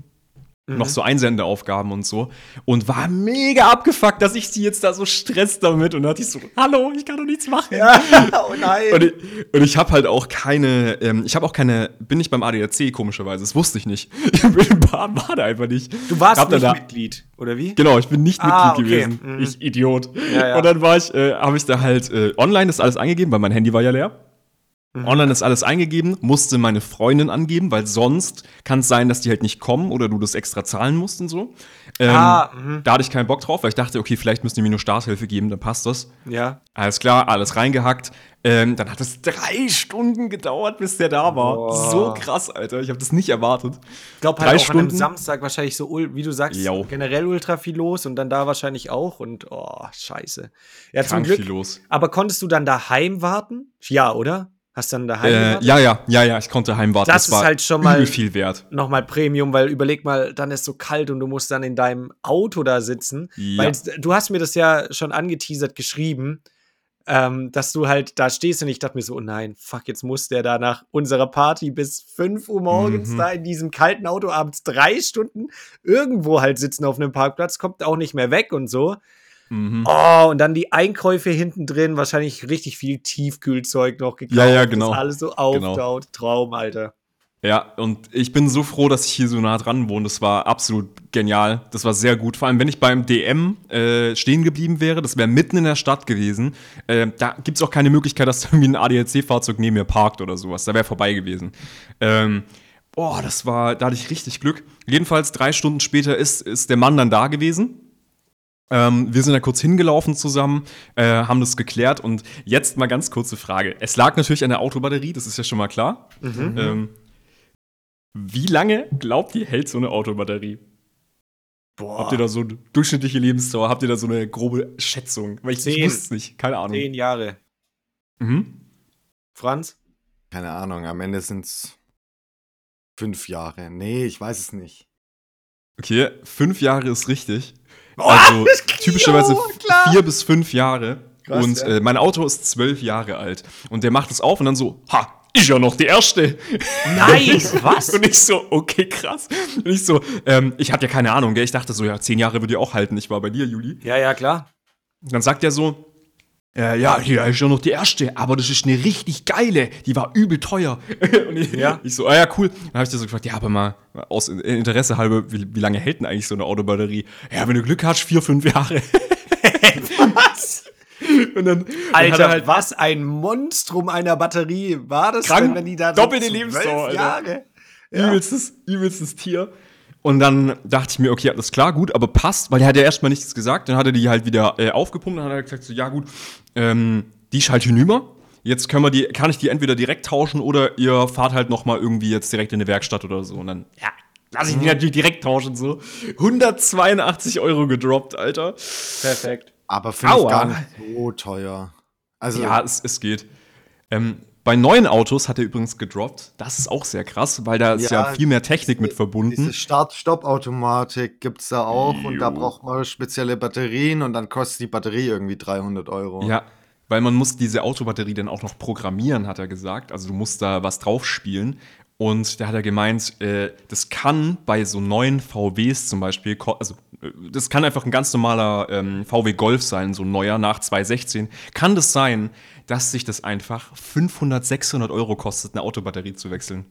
Mhm. Noch so Einsendeaufgaben und so. Und war mega abgefuckt, dass ich sie jetzt da so stresst damit. Und da dachte ich so, hallo, ich kann doch nichts machen. oh nein. Und ich, und ich habe halt auch keine, ähm, ich habe auch keine, bin nicht beim ADAC komischerweise, das wusste ich nicht. Ich bin war da einfach nicht. du warst Hab nicht da- Mitglied, oder wie? Genau, ich bin nicht Ah, Mitglied okay. gewesen. Mhm. Ich Idiot. Ja, ja. Und dann war ich, äh, habe ich da halt äh, online das alles eingegeben, weil mein Handy war ja leer. Mhm. Online ist alles eingegeben, musste meine Freundin angeben, weil sonst kann es sein, dass die halt nicht kommen oder du das extra zahlen musst und so. Ähm, Ah, mhm. Da hatte ich keinen Bock drauf, weil ich dachte, okay, vielleicht müssen die mir nur Starthilfe geben, dann passt das. Ja. Alles klar, alles reingehackt. Ähm, dann hat es drei Stunden gedauert, bis der da war. Boah. So krass, Alter. Ich habe das nicht erwartet. Ich glaube Drei halt auch an einem Stunden? Samstag wahrscheinlich so, wie du sagst, Jo. generell ultra viel los und dann da wahrscheinlich auch und oh, scheiße. Ja, zum Krank Glück. viel los. Aber konntest du dann daheim warten? Ja, oder? Hast dann daheim Äh, ja, ja, ja, ja, ich konnte heimwarten. Das ist war halt schon mal- viel wert. Nochmal Premium, weil überleg mal, dann ist so kalt und du musst dann in deinem Auto da sitzen. Ja. Weil du hast mir das ja schon angeteasert geschrieben, ähm, dass du halt da stehst und ich dachte mir so, oh nein, fuck, jetzt muss der da nach unserer Party bis 5 Uhr morgens Mhm. da in diesem kalten Auto abends drei Stunden irgendwo halt sitzen auf einem Parkplatz, kommt auch nicht mehr weg und so. Mhm. Oh, und dann die Einkäufe hinten drin, wahrscheinlich richtig viel Tiefkühlzeug noch gekauft. Ja, ja, genau. Das alles so Genau. auftaut. Traum, Alter. Ja, und ich bin so froh, dass ich hier so nah dran wohne. Das war absolut genial. Das war sehr gut. Vor allem, wenn ich beim DM äh, stehen geblieben wäre, das wäre mitten in der Stadt gewesen. Äh, da gibt es auch keine Möglichkeit, dass irgendwie ein ADAC-Fahrzeug neben mir parkt oder sowas. Da wäre vorbei gewesen. Ähm, boah, das war, da hatte ich richtig Glück. Jedenfalls drei Stunden später ist, ist der Mann dann da gewesen. Ähm, wir sind da kurz hingelaufen zusammen, äh, haben das geklärt und jetzt mal ganz kurze Frage. Es lag natürlich an der Autobatterie, das ist ja schon mal klar. Mhm. Ähm, wie lange glaubt ihr, hält so eine Autobatterie? Boah. Habt ihr da so eine durchschnittliche Lebensdauer? Habt ihr da so eine grobe Schätzung? Weil ich, ich wusste es nicht, keine Ahnung. Zehn Jahre. Mhm. Franz? Keine Ahnung, am Ende sind es fünf Jahre. Nee, ich weiß es nicht. Okay, fünf Jahre ist richtig. Boah, also typischerweise klar. vier bis fünf Jahre. Krass, und ja. äh, mein Auto ist zwölf Jahre alt. Und der macht es auf und dann so, ha, ich ja noch die erste. Nice, was? Und ich so, okay, krass. Und ich so, ähm, ich hatte ja keine Ahnung, gell? Ich dachte so, ja, zehn Jahre würde ja auch halten. Ich war bei dir, Juli. Ja, ja, klar. Und dann sagt er so, äh, ja, hier ist ja noch die erste, aber das ist eine richtig geile, die war übel teuer. Und ich, Ja. ich so, ah ja, cool. Dann habe ich dir so gefragt, ja, aber mal aus Interesse halber, wie, wie lange hält denn eigentlich so eine Autobatterie? Ja, wenn du Glück hast, vier, fünf Jahre. Was? Und dann, dann Alter, er halt was ein Monstrum einer Batterie war das Krank, denn, wenn die da doppelte zwölf Lebensdauer, Alter. Jahre. Ja. übelstes, übelstes Tier. Und dann dachte ich mir, okay, alles klar, gut, aber passt, weil er hat ja erstmal nichts gesagt. Dann hat er die halt wieder äh, aufgepumpt und dann hat er gesagt, so, ja gut, ähm, die ist halt hinüber. Jetzt können wir die, kann ich die entweder direkt tauschen oder ihr fahrt halt noch mal irgendwie jetzt direkt in eine Werkstatt oder so. Und dann, ja, lass ich die natürlich direkt tauschen, so. 182 Euro gedroppt, Alter. Perfekt. Aber fünf Aua. gar nicht so teuer. Also, Ja, es, es geht. Ähm, bei neuen Autos hat er übrigens gedroppt. Das ist auch sehr krass, weil da ist ja, Ja, viel mehr Technik mit verbunden. diese Start-Stopp-Automatik gibt es da auch und da Jo. braucht man spezielle Batterien und dann kostet die Batterie irgendwie 300 Euro. Ja, weil man muss diese Autobatterie dann auch noch programmieren, hat er gesagt. Also du musst da was draufspielen. Und da hat er gemeint, äh, das kann bei so neuen VWs zum Beispiel, also äh, das kann einfach ein ganz normaler ähm, VW Golf sein, so ein neuer nach 2016. Kann das sein, dass sich das einfach 500, 600 Euro kostet, eine Autobatterie zu wechseln?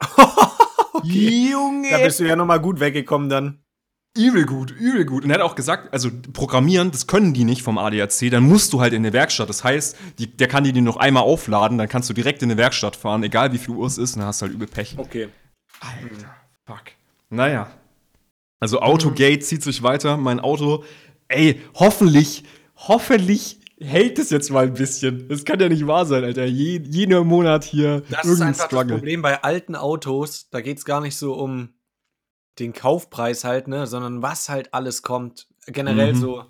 Junge! Da bist du ja noch mal gut weggekommen dann. Übel gut, übel gut. Und er hat auch gesagt, also programmieren, das können die nicht vom ADAC, dann musst du halt in eine Werkstatt. Das heißt, die, der kann die dir noch einmal aufladen, dann kannst du direkt in eine Werkstatt fahren, egal wie viel Uhr es ist, und dann hast du halt übel Pech. Okay. Alter, fuck. Naja. Also Autogate zieht sich weiter. Mein Auto, ey, hoffentlich, hoffentlich hält es jetzt mal ein bisschen. Das kann ja nicht wahr sein, Alter. Je, jeder Monat hier Das ist einfach das Struggle. Problem bei alten Autos. Da geht es gar nicht so um den Kaufpreis halt, ne, sondern was halt alles kommt. Generell Mhm. so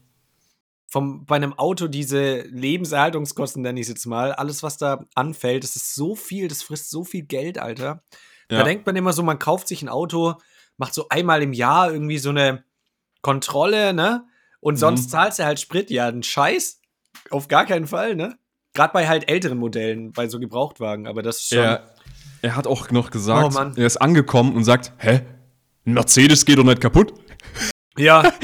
vom, bei einem Auto diese Lebenserhaltungskosten, nenne ich es jetzt mal, alles, was da anfällt, das ist so viel, das frisst so viel Geld, Alter. Da Ja. denkt man immer so, man kauft sich ein Auto, macht so einmal im Jahr irgendwie so eine Kontrolle, ne? Und sonst Mhm. zahlst du halt Sprit. Ja, ein Scheiß. Auf gar keinen Fall, ne? Gerade bei halt älteren Modellen, bei so Gebrauchtwagen, aber das ist schon. Er, er hat auch noch gesagt, Oh, er ist angekommen und sagt, hä? Ein Mercedes geht doch nicht kaputt? Ja.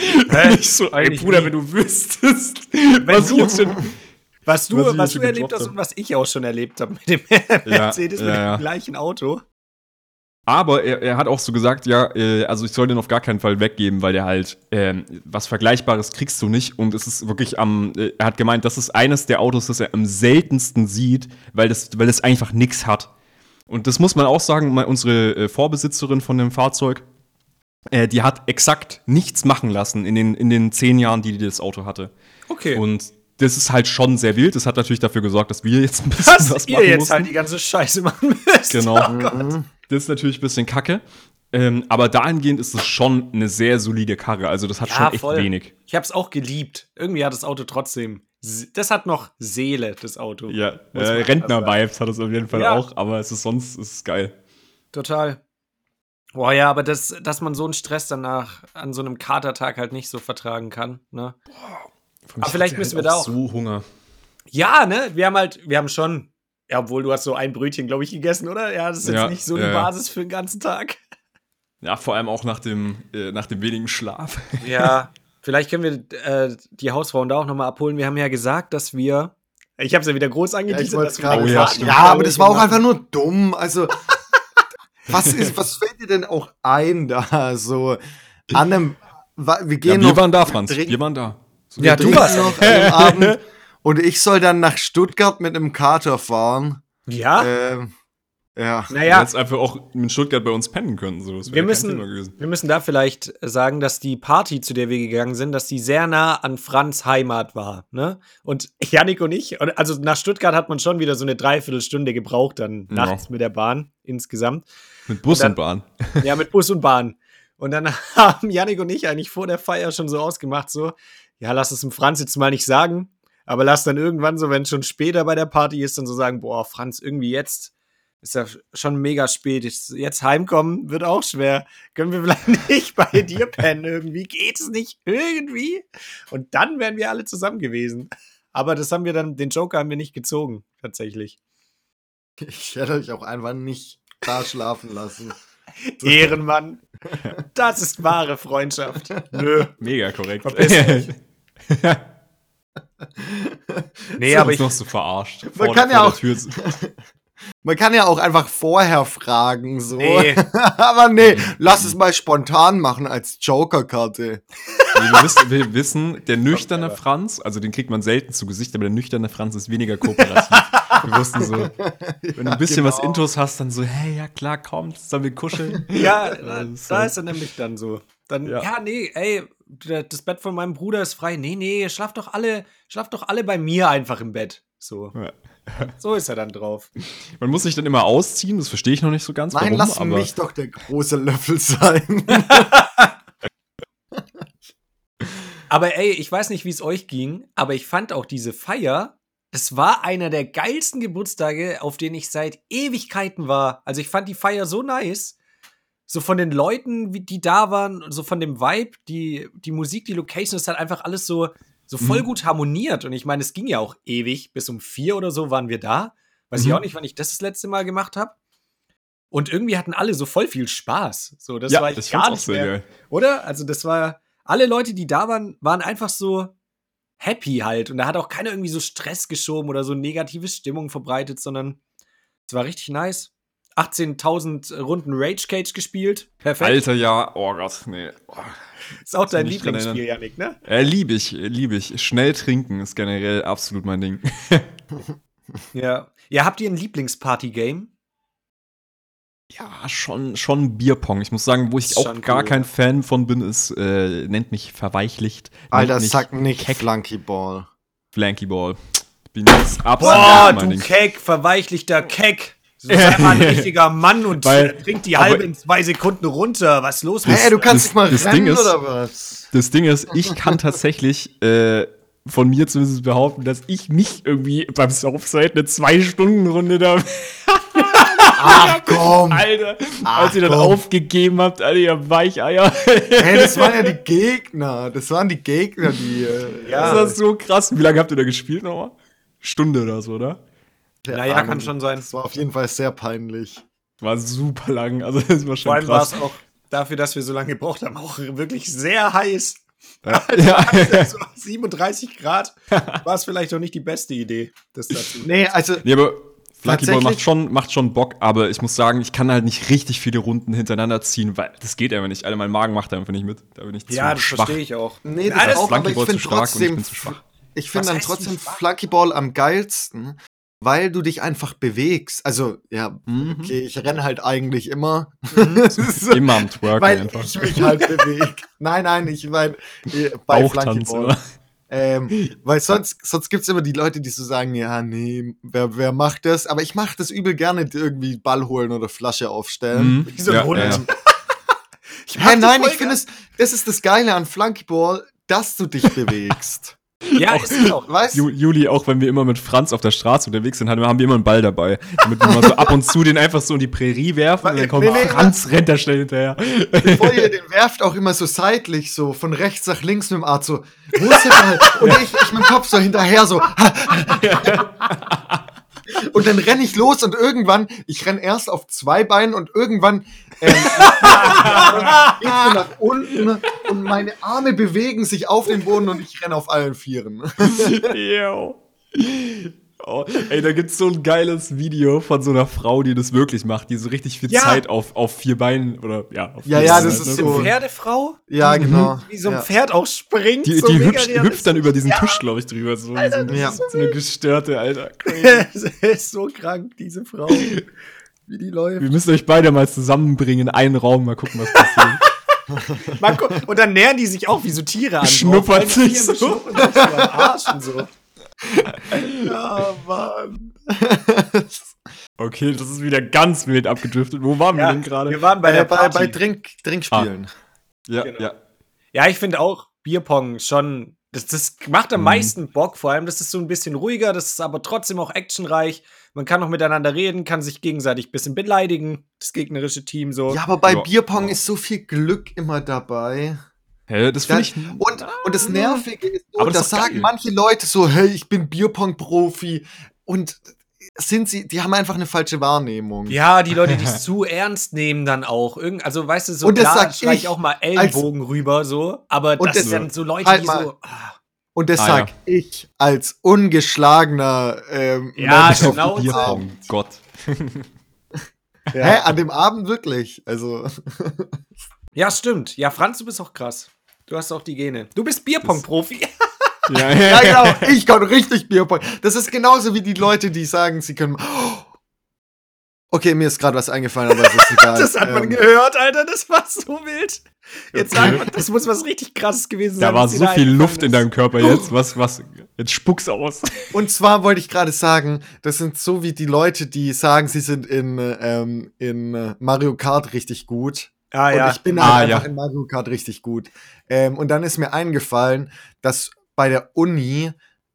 Ich so, ey Bruder, nie. wenn du wüsstest, Wenn du- jetzt schon- Was du, Was was, ich du erlebt hast und was ich auch schon erlebt habe mit dem Mercedes, ja, mit ja. dem gleichen Auto. Aber er, er hat auch so gesagt, ja, äh, also ich soll den auf gar keinen Fall weggeben, weil der halt ähm, was Vergleichbares kriegst du nicht. Und es ist wirklich am, äh, er hat gemeint, das ist eines der Autos, das er am seltensten sieht, weil das, weil es einfach nix hat. Und das muss man auch sagen, mal unsere äh, Vorbesitzerin von dem Fahrzeug, äh, die hat exakt nichts machen lassen in den, in den zehn Jahren, die die das Auto hatte. Okay. Und das ist halt schon sehr wild. Das hat natürlich dafür gesorgt, dass wir jetzt ein bisschen was, was ihr machen jetzt mussten. halt die ganze Scheiße machen müsst. Genau. Oh Gott. Das ist natürlich ein bisschen kacke. Ähm, aber dahingehend ist es schon eine sehr solide Karre. Also, das hat Ja, schon echt voll. wenig. Ich hab's auch geliebt. Irgendwie hat das Auto trotzdem. Das hat noch Seele, das Auto. Ja, äh, Rentner-Vibes hat es auf jeden Fall Ja. auch. Aber es ist sonst ist es geil. Total. Boah, ja, aber das, dass man so einen Stress danach an so einem Katertag halt nicht so vertragen kann, ne? Aber vielleicht müssen wir da auch- so Hunger. Ja, ne? Wir haben halt, wir haben schon, ja, obwohl du hast so ein Brötchen, glaube ich, gegessen, oder? Ja, das ist jetzt Ja, nicht so eine ja, ja. Basis für den ganzen Tag. Ja, vor allem auch nach dem, äh, nach dem wenigen Schlaf. Ja, vielleicht können wir äh, die Hausfrauen da auch nochmal abholen. Wir haben ja gesagt, dass wir. Ich habe es ja wieder groß Ja, ich gerade Oh ja. Ja, aber das war auch einfach nur dumm. Also, was ist, was fällt dir denn auch ein da? So, an einem, wir Ja, gehen wir noch, waren da, Franz. trinken- Wir waren da. So, Ja, du warst noch dem Abend und ich soll dann nach Stuttgart mit einem Kater fahren. Ja, Ähm, ja. Naja, jetzt einfach auch in Stuttgart bei uns pennen können. So. Wir müssen- wir müssen da vielleicht sagen, dass die Party, zu der wir gegangen sind, dass die sehr nah an Franz Heimat war. Ne? Und Yannick und ich, und- also nach Stuttgart hat man schon wieder so eine Dreiviertelstunde gebraucht, dann Ja. nachts mit der Bahn insgesamt. Mit Bus dann- und Bahn. Ja, mit Bus und Bahn. Und dann haben Yannick und ich eigentlich vor der Feier schon so ausgemacht, so, ja, lass es dem Franz jetzt mal nicht sagen, aber lass dann irgendwann so, wenn es schon später bei der Party ist, dann so sagen, boah, Franz, irgendwie jetzt ist ja schon mega spät. Jetzt jetzt heimkommen wird auch schwer. Können wir vielleicht nicht bei dir pennen irgendwie? Geht es nicht irgendwie? Und dann wären wir alle zusammen gewesen. Aber das haben wir dann, den Joker haben wir nicht gezogen, tatsächlich. Ich hätte euch auch einfach nicht da schlafen lassen. Ehrenmann. Das ist wahre Freundschaft. Nö. Mega korrekt. Verpiss dich. Nee, So, aber ich, noch so verarscht. Man kann ja auch-. Man kann ja auch einfach vorher fragen, so. Nee. Aber nee, lass es mal spontan machen als Joker-Karte. Wir, wissen, wir wissen, der nüchterne Franz, also den kriegt man selten zu Gesicht, aber der nüchterne Franz ist weniger kooperativ. wir wussten so, wenn du ein bisschen was genau. Intos hast, dann so, hey, ja klar, kommt, sollen wir kuscheln? ja, da, da ist er nämlich dann so. Dann, ja. Ja. nee, ey, das Bett von meinem Bruder ist frei. Nee, nee, schlaft doch alle, schlaft doch alle bei mir einfach im Bett. So. Ja. So ist er dann drauf. Man muss sich dann immer ausziehen, das verstehe ich noch nicht so ganz. Nein, warum, lass aber mich doch der große Löffel sein. Aber ey, ich weiß nicht, wie es euch ging, aber ich fand auch diese Feier, es war einer der geilsten Geburtstage, auf denen ich seit Ewigkeiten war. Also ich fand die Feier so nice. So von den Leuten, wie die da waren, so von dem Vibe, die, die Musik, die Location, es hat einfach alles so, so voll Mhm. gut harmoniert. Und ich meine, es ging ja auch ewig. Bis um vier oder so waren wir da. Weiß ich Mhm. auch nicht, wann ich das das letzte Mal gemacht habe. Und irgendwie hatten alle so voll viel Spaß. So, das ja, war ich das gar nicht mehr. geil. Oder? Also, das war. Alle Leute, die da waren, waren einfach so happy halt. Und da hat auch keiner irgendwie so Stress geschoben oder so negative Stimmung verbreitet, sondern es war richtig nice. 18.000 Runden Rage Cage gespielt. Perfekt. Alter, ja, oh Gott, nee. Oh. ist auch dein Lieblingsspiel, Janik, ne? Äh, liebe ich, liebe ich. Schnell trinken ist generell absolut mein Ding. Ja. Ja, habt ihr ein Lieblingsparty-Game? Ja, schon, schon Bierpong. Ich muss sagen, wo ich auch gar cool, kein ja. Fan von bin, ist, äh, nennt mich verweichlicht. Alter, mich sag nicht Keck Flunky Ball. Flanky Ball. Bin jetzt absolut Boah, du. Keck, verweichlichter Keck. So, sei mal ein richtiger Mann und Weil- trinkt die halbe in zwei Sekunden runter. Was ist los mit Hä, du kannst das- dich mal das rennen Ding ist- oder was? Das Ding ist, ich kann tatsächlich äh, von mir zumindest behaupten, dass ich nicht irgendwie beim Southside eine Zwei-Stunden-Runde da. Ach komm. Alter, Ach, als ihr dann komm. aufgegeben habt, Alter, ihr Weicheier. Hey, das waren ja die Gegner. Das waren die Gegner, die. Äh, Ja. Das ist so krass. Wie lange habt ihr da gespielt nochmal? Stunde oder so, oder? Der Naja, Arme. kann schon sein. Das war auf jeden Fall sehr peinlich. War super lang, also das war schon Vor allem war es auch dafür, dass wir so lange gebraucht haben, auch wirklich sehr heiß. Ja. ja. so 37 Grad war es vielleicht auch nicht die beste Idee. Das dazu. Nee, also Nee, aber Flunkyball Tatsächlich- macht schon, macht schon Bock, aber ich muss sagen, ich kann halt nicht richtig viele Runden hintereinander ziehen, weil das geht einfach nicht. Alter, mein Magen macht da einfach nicht mit. Da bin ich zu Ja, das schwach. verstehe ich auch. Nee, das Nein, das auch, aber ich finde ich trotzdem, bin zu schwach. ich finde dann trotzdem? Flunkyball am geilsten, weil du dich einfach bewegst. Also, ja, Mhm. okay, ich renne halt eigentlich immer. Mhm. So, Immer am Twerken weil einfach. ich mich halt bewege. Nein, nein, ich meine, äh, bei oder? Ähm, weil sonst, sonst gibt es immer die Leute, die so sagen, ja, nee, wer, wer macht das? Aber ich mache das übel gerne, irgendwie Ball holen oder Flasche aufstellen. Mhm. Wie so ein Ja, Hund. ja. Ich die nein, ich finde es, das ist das Geile an Flunkyball, dass du dich bewegst. Ja, ist es auch. Weißt Ju- Juli, auch wenn wir immer mit Franz auf der Straße unterwegs sind, haben wir immer einen Ball dabei. Damit wir mal so ab und zu den einfach so in die Prärie werfen und dann kommt Nee, nee, Franz, rennt da schnell hinterher. Bevor ihr den werft, auch immer so seitlich, so von rechts nach links mit dem Art so, wo ist der Ball? Und ich, ich mit dem Kopf so hinterher so. Und dann renne ich los und irgendwann, ich renn erst auf zwei Beinen und irgendwann ähm, geht's so nach unten und meine Arme bewegen sich auf den Boden und ich renne auf allen Vieren. Yo. Oh, ey, da gibt's so ein geiles Video von so einer Frau, die das wirklich macht, die so richtig viel Ja. Zeit auf, auf vier Beinen oder ja, auf Ja, ja, Beinen das hat, ist ne? so. Pferdefrau, Ja, genau. wie so ein ja. Pferd auch springt. Die, so die hüpft, hüpft dann über diesen Tisch, glaube ich, drüber. So, Alter, so, das ja. ist so eine gestörte, Alter. Sie ist so krank, diese Frau. Wie die läuft. Wir müssen euch beide mal zusammenbringen in einen Raum, mal gucken, was passiert. Marco, und dann nähern die sich auch wie so Tiere an. Schnuppert sich so. sich Arsch und so. Ja, Mann. Okay, das ist wieder ganz wild abgedriftet. Wo waren wir Ja, denn gerade? wir waren bei Bei, der äh, bei, Party. bei Drink, Trinkspielen. Ja, genau. ja. Ja, ich finde auch Bierpong schon. Das, das macht am Mhm. meisten Bock, vor allem, das ist so ein bisschen ruhiger, das ist aber trotzdem auch actionreich. Man kann auch miteinander reden, kann sich gegenseitig ein bisschen beleidigen, das gegnerische Team so. Ja, aber bei Ja. Bierpong ist so viel Glück immer dabei. Hä, das Da, finde ich. und, und das Nervige ist, so, Aber das da ist doch sagen geil. manche Leute so, hey, ich bin Bierpong-Profi. Und sind sie, die haben einfach eine falsche Wahrnehmung. Ja, die Leute, die es zu ernst nehmen, dann auch. Irgend, also, weißt du, so Und das klar, sag ich auch mal Ellenbogen rüber, so. Aber das das- sind dann so Leute, Halt die mal. so. Ah, Und das Ah, sag ja. ich als ungeschlagener ähm, Ja, Mensch auf genau. Bierpong, Gott. Hä, an dem Abend wirklich. Also, ja, stimmt. Ja, Franz, du bist auch krass. Du hast auch die Gene. Du bist Bierpong-Profi. Ja, ja, genau, ich kann richtig Bierpong. Das ist genauso wie die Leute, die sagen, sie können. Okay, mir ist gerade was eingefallen, aber es ist egal. Das hat man Ähm, gehört, Alter. Das war so wild. Jetzt sag mal, das muss was richtig krasses gewesen sein. Da war so viel Luft in ist. deinem Körper jetzt. Was, was? Jetzt spuck's aus. Und zwar wollte ich gerade sagen, das sind so wie die Leute, die sagen, sie sind in, ähm, in Mario Kart richtig gut. Ah, Und ja. ich bin Ah, halt einfach ja. in Mario Kart richtig gut. Ähm, und dann ist mir eingefallen, dass bei der Uni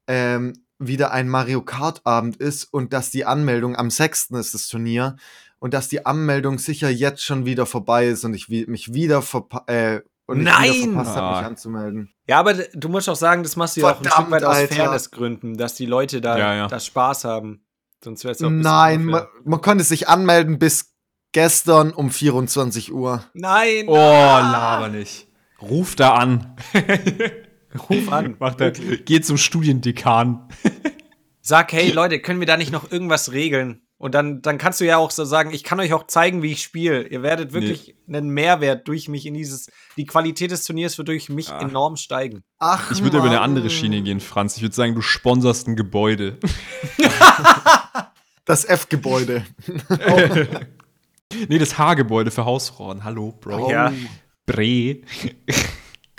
ähm, wieder ein Mario Kart Abend ist und dass die Anmeldung am 6. ist das Turnier und dass die Anmeldung sicher jetzt schon wieder vorbei ist und ich mich wieder verpa äh, und ich Nein! wieder verpasst habe, Ah. mich anzumelden. Ja, aber du musst auch sagen, das machst du ja auch ein Stück weit aus Alter. Fairnessgründen, dass die Leute da, Ja, ja. da Spaß haben. Sonst wäre es auch Nein, man, man konnte sich anmelden bis gestern um 24 Uhr. Nein! Oh, laber nicht. Ruf da an. Ruf an. Macht er. Geh zum Studiendekan. Sag, hey Leute, können wir da nicht noch irgendwas regeln? Und dann, dann kannst du ja auch so sagen, ich kann euch auch zeigen, wie ich spiele. Ihr werdet wirklich einen Mehrwert durch mich in dieses, die Qualität des Turniers wird durch mich Ah. enorm steigen. Ach, Ich würde über eine andere Schiene gehen, Franz. Ich würde sagen, du sponserst ein Gebäude. Das F-Gebäude. nee, das H-Gebäude für Hausfrauen. Hallo, Bro. Ja. Bre.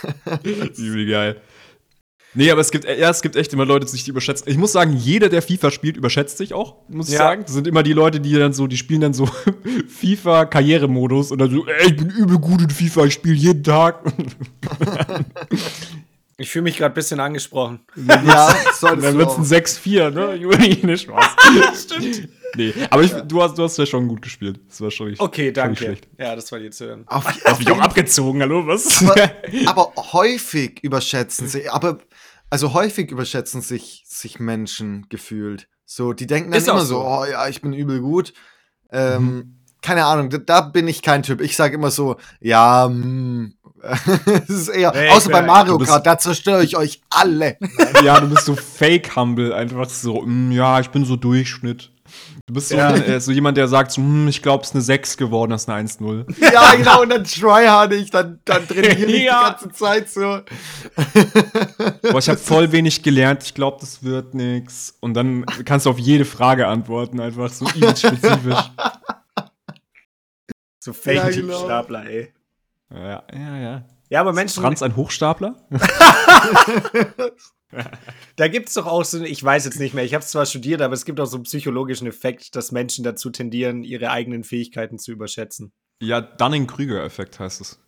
Übel geil. Nee, aber es gibt, ja, es gibt echt immer Leute, die sich überschätzen. Ich muss sagen, jeder, der FIFA spielt, überschätzt sich auch, muss ich Ja. sagen. Das sind immer die Leute, die dann so, die spielen dann so FIFA-Karrieremodus und dann so, ey, ich bin übel gut in FIFA, ich spiele jeden Tag. Ich fühle mich gerade ein bisschen angesprochen. Ja, dann wird's auch. ein 6-4, ne? Juli, ne Spaß. Stimmt. Nee, aber ich, du, hast, du hast ja schon gut gespielt. Das war schon richtig. Okay, danke. schlecht. Ja, das war dir zu hören. Auf, Hast mich auch abgezogen, hallo, was? aber, aber häufig überschätzen sie. Aber also häufig überschätzen sich, sich Menschen gefühlt. So, die denken dann Ist immer so, so. oh ja, ich bin übel gut. Ähm, Keine Ahnung, da, da bin ich kein Typ. Ich sage immer so, ja, hm. Es ist eher, Nee, außer bei Mario Kart, da zerstöre ich euch alle. Ja, du bist so fake humble, einfach so, mm, ja, ich bin so Durchschnitt. Du bist so, Ja. ein, äh, so jemand, der sagt, so, hm, ich glaube, es ist eine 6 geworden, das ist eine 1-0. ja, genau, und dann tryhard ich, dann, dann trainiere ich Ja. die ganze Zeit so. Boah, ich habe voll wenig gelernt, ich glaube, das wird nix. Und dann kannst du auf jede Frage antworten, einfach so spezifisch. So Ja, fake genau. Stapler, ey. Ja, ja, ja. Ja, aber Menschen, Franz ein Hochstapler? da gibt es doch auch so, ich weiß jetzt nicht mehr, ich habe es zwar studiert, aber es gibt auch so einen psychologischen Effekt, dass Menschen dazu tendieren, ihre eigenen Fähigkeiten zu überschätzen. Ja, Dunning-Krüger-Effekt heißt es.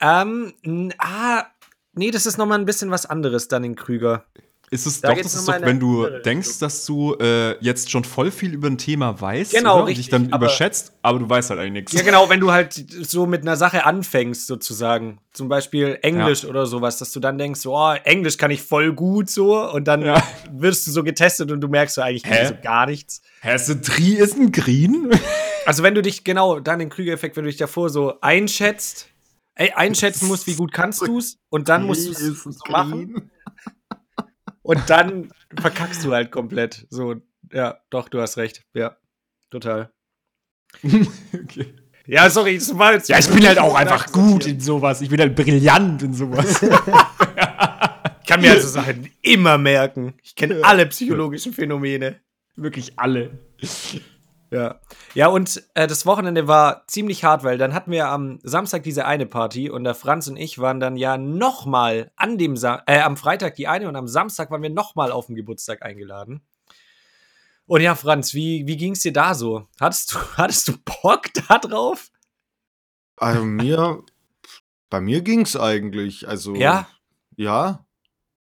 Ähm, ah, nee, das ist nochmal ein bisschen was anderes dann in Krüger. Ist es Da doch, das ist doch, wenn du denkst, dass du äh, jetzt schon voll viel über ein Thema weißt Genau, oder? und richtig, dich dann aber- überschätzt, aber du weißt halt eigentlich nichts. Ja, genau, wenn du halt so mit einer Sache anfängst, sozusagen. Zum Beispiel Englisch oder sowas, dass du dann denkst, so, oh, Englisch kann ich voll gut so und dann Ja. wirst du so getestet und du merkst so eigentlich Hä? so gar nichts. Hesse Tri ist ein Green? Also wenn du dich, genau, dann den Krüger-Effekt, wenn du dich davor so einschätzt, ey, einschätzen musst, wie gut kannst du's und dann musst du es Ist so machen und dann verkackst du halt komplett. So, ja, doch, du hast recht. Ja, total. okay. Ja, sorry, das war jetzt. Ja, ich bin halt auch einfach gut in sowas. Ich bin halt brillant in sowas. Ich kann mir also Sachen immer merken. Ich kenne alle psychologischen Phänomene. Wirklich alle. Ja. Ja, und äh, das Wochenende war ziemlich hart, weil dann hatten wir am Samstag diese eine Party und der Franz und ich waren dann ja nochmal an dem Sa äh, am Freitag die eine und am Samstag waren wir nochmal auf den Geburtstag eingeladen. Und ja, Franz, wie, wie ging es dir da so? Hattest du, hattest du Bock da drauf? Also mir, bei mir ging's eigentlich. Also, Ja. Ja.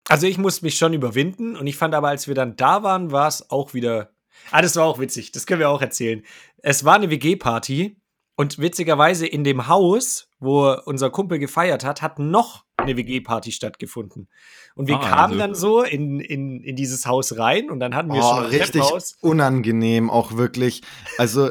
Also ich musste mich schon überwinden und ich fand aber, als wir dann da waren, war es auch wieder. Ah, das war auch witzig. Das können wir auch erzählen. Es war eine WG-Party und witzigerweise in dem Haus, wo unser Kumpel gefeiert hat, hat noch eine WG-Party stattgefunden. Und wir Ah, kamen also- dann so in, in, in dieses Haus rein und dann hatten wir Oh, schon ein richtig Treppenhaus. unangenehm, auch wirklich. Also,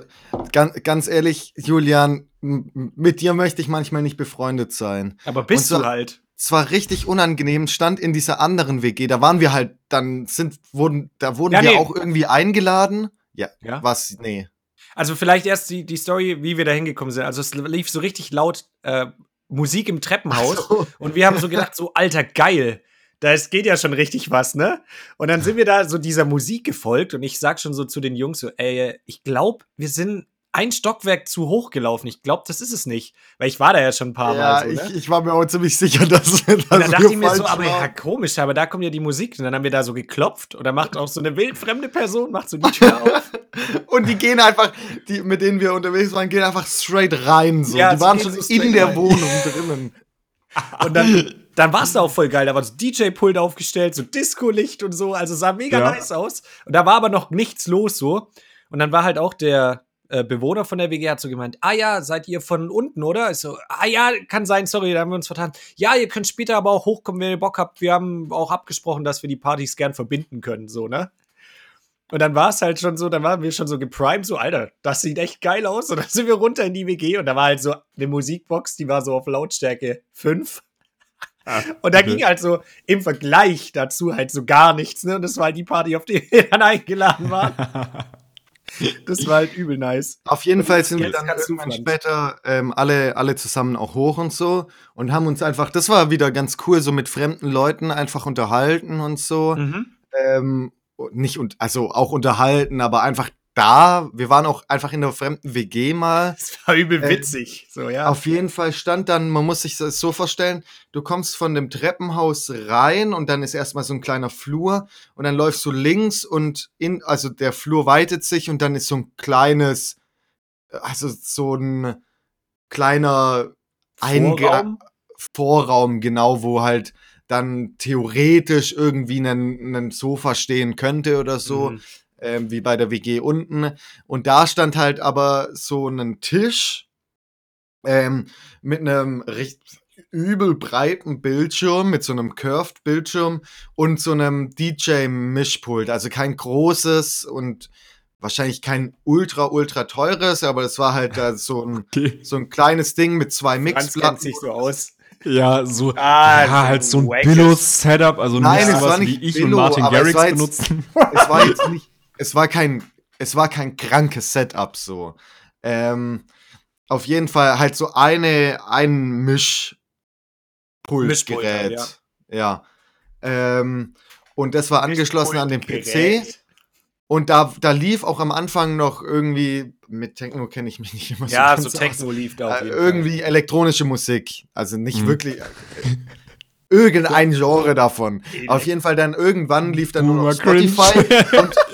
ganz, ganz ehrlich, Julian, mit dir möchte ich manchmal nicht befreundet sein. Aber bist so- du halt. Es war richtig unangenehm, stand in dieser anderen WG. Da waren wir halt, dann sind, wurden, da wurden Ja, wir nee. auch irgendwie eingeladen. Ja, Ja? was? Nee. Also vielleicht erst die, die Story, wie wir da hingekommen sind. Also es lief so richtig laut äh, Musik im Treppenhaus. So. Und wir haben so gedacht, so, alter, geil. Da ist, geht ja schon richtig was, ne? Und dann sind wir da so dieser Musik gefolgt und ich sag schon so zu den Jungs so, ey, ich glaube, wir sind ein Stockwerk zu hoch gelaufen. Ich glaube, das ist es nicht. Weil ich war da ja schon ein paar Ja, Mal so, ich, ne? ich war mir auch ziemlich sicher, dass, dass Und dann dachte ich mir so, falsch aber ja, komisch, aber da kommt ja die Musik. Und dann haben wir da so geklopft und dann macht auch so eine wildfremde Person, macht so die Tür auf. Und die gehen einfach, die, mit denen wir unterwegs waren, gehen einfach straight rein. So. Ja, die waren schon so in der rein. Wohnung drinnen. Und dann, dann war es da auch voll geil. Da war so DJ-Pult aufgestellt, so Disco-Licht und so. Also sah mega Ja. nice aus. Und da war aber noch nichts los so. Und dann war halt auch der äh, Bewohner von der WG hat so gemeint, ah ja, seid ihr von unten, oder? Ich so, ah ja, kann sein, sorry, da haben wir uns vertan. Ja, ihr könnt später aber auch hochkommen, wenn ihr Bock habt. Wir haben auch abgesprochen, dass wir die Partys gern verbinden können, so, ne? Und dann war es halt schon so, dann waren wir schon so geprimed, so, Alter, das sieht echt geil aus. Und dann sind wir runter in die WG und da war halt so eine Musikbox, die war so auf Lautstärke 5. Und da okay. ging halt so im Vergleich dazu halt so gar nichts, ne? Und das war halt die Party, auf die wir dann eingeladen waren. Das war halt übel nice. Auf jeden Fall sind wir dann irgendwann später ähm, alle, alle zusammen auch hoch und so und haben uns einfach, das war wieder ganz cool, so mit fremden Leuten einfach unterhalten und so. Mhm. Ähm, nicht und also auch unterhalten, aber einfach da. Wir waren auch einfach in der fremden WG mal. Das war übel Äh, witzig. So, ja. Auf jeden Fall stand dann, man muss sich das so vorstellen, du kommst von dem Treppenhaus rein und dann ist erstmal so ein kleiner Flur und dann läufst du links und in, also der Flur weitet sich und dann ist so ein kleines, also so ein kleiner Vorraum. Vorraum, genau, wo halt dann theoretisch irgendwie ein, ein Sofa stehen könnte oder so Mhm. Ähm, wie bei der WG unten. Und da stand halt aber so ein Tisch ähm, mit einem, richt- übel breiten Bildschirm mit so einem Curved Bildschirm und so einem DJ-Mischpult. Also kein großes und wahrscheinlich kein ultra, ultra teures, aber das war halt da so ein, Okay. so ein kleines Ding mit zwei Mixplatten. sich so aus. Ja, so Ah, ja, so halt so ein Billo-Setup, also Nein, nicht es sowas war nicht wie ich Billo, und Martin Garrix benutzen. es war jetzt nicht, es war kein, es war kein krankes Setup so. Ähm, auf jeden Fall halt so eine, ein Mischpult Mischpultgerät. halt, ja. Ähm, und das war angeschlossen an den PC. Und da, da lief auch am Anfang noch irgendwie, mit Techno kenne ich mich nicht immer Ja, ganz so aus. Techno lief da auf Äh, jeden irgendwie elektronische Musik. Also nicht Mhm. wirklich. Äh, irgendein Genre davon. Fall. Auf jeden Fall dann irgendwann lief dann nur noch Spotify. und?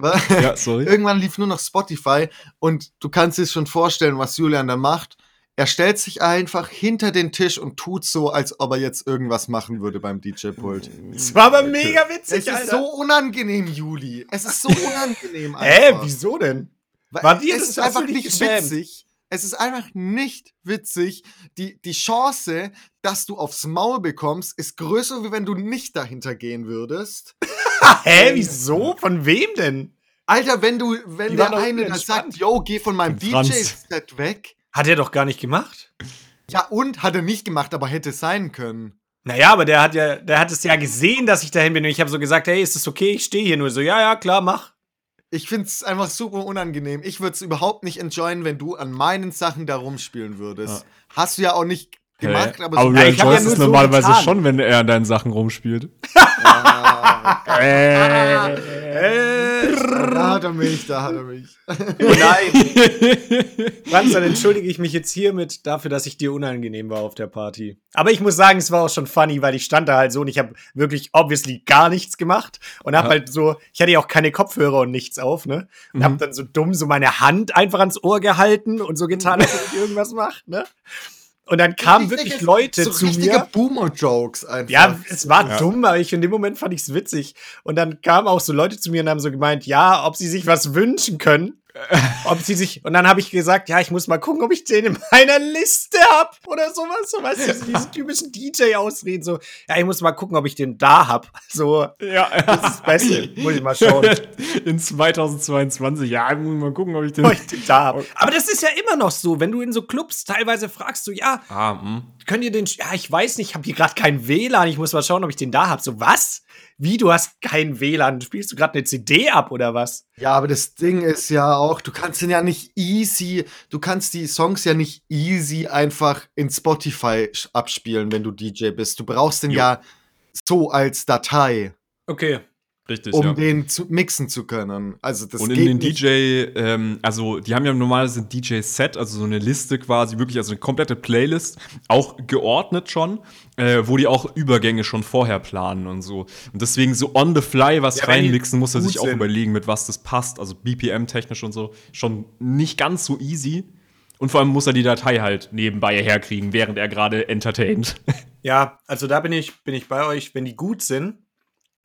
Ja, sorry. Irgendwann lief nur noch Spotify und du kannst dir schon vorstellen, was Julian da macht. Er stellt sich einfach hinter den Tisch und tut so, als ob er jetzt irgendwas machen würde beim DJ-Pult. Das war aber mega Es witzig, ist Alter. so unangenehm, Juli. Es ist so unangenehm. Hä, einfach. wieso denn? War dir es das- ist einfach nicht geschämt? witzig. Es ist einfach nicht witzig. Die, die Chance, dass du aufs Maul bekommst, ist größer, wie wenn du nicht dahinter gehen würdest. Hä, wieso? Von wem denn? Alter, wenn du, wenn der eine da entspannt. sagt, yo, geh von meinem. DJ-Set weg. Hat er doch gar nicht gemacht. Ja, und hat er nicht gemacht, aber hätte sein können. Naja, aber der hat ja, der hat es ja gesehen, dass ich dahin bin. Und ich habe so gesagt, hey, ist das okay? Ich stehe hier nur so. Ja, ja, klar, mach. Ich find's einfach super unangenehm. Ich würde es überhaupt nicht enjoyen, wenn du an meinen Sachen da rumspielen würdest. Hast du ja auch nicht gemacht, Hä? aber aber so. du Ja, ich hab ja so normalerweise getan. schon, wenn er an deinen Sachen rumspielt. Ah, Äh, da hat er mich, da hat er mich. nein. Franz, dann entschuldige ich mich jetzt hiermit dafür, dass ich dir unangenehm war auf der Party. Aber ich muss sagen, es war auch schon funny, weil ich stand da halt so und ich habe wirklich obviously gar nichts gemacht und habe Ja. halt so, ich hatte ja auch keine Kopfhörer und nichts auf, ne? Und Mhm. habe dann so dumm so meine Hand einfach ans Ohr gehalten und so getan, als ob ich irgendwas mache, ne? Und dann kamen wirklich Leute so zu richtige mir. Boomer-Jokes einfach. Ja, es war Ja. dumm, aber ich in dem Moment fand ich es witzig. Und dann kamen auch so Leute zu mir und haben so gemeint, ja, ob sie sich was wünschen können. Ob sie sich. Und dann habe ich gesagt, ja, ich muss mal gucken, ob ich den in meiner Liste hab oder sowas. So, weißt du, diese, typischen DJ-Ausreden. So, ja, ich muss mal gucken, ob ich den da hab. So, ja, das ist das Beste. Muss ich mal schauen, In 2022, ja, ich muss mal gucken, ob ich den. ob ich den da hab. Aber das ist ja immer noch so, wenn du in so Clubs teilweise fragst, so, ja, Ah, hm. könnt ihr den, ja, ich weiß nicht, ich habe hier gerade kein WLAN, ich muss mal schauen, ob ich den da hab. So, was? Wie, du hast kein WLAN? Spielst du gerade eine CD ab oder was? Ja, aber das Ding ist ja auch, du kannst den ja nicht easy, du kannst die Songs ja nicht easy einfach in Spotify abspielen, wenn du DJ bist. Du brauchst den Jo. ja so als Datei, Okay. Richtig, um ja. den zu mixen zu können. Also das Und in geht den nicht. DJ, ähm, also die haben ja normalerweise ein DJ-Set, also so eine Liste quasi, wirklich, also eine komplette Playlist, auch geordnet schon, äh, wo die auch Übergänge schon vorher planen und so. Und deswegen so on the fly was Ja, reinmixen, muss er sich auch sind. überlegen, mit was das passt. Also BPM-technisch und so, schon nicht ganz so easy. Und vor allem muss er die Datei halt nebenbei herkriegen, während er gerade entertaint. Ja, also da bin ich, bin ich bei euch. Wenn die gut sind,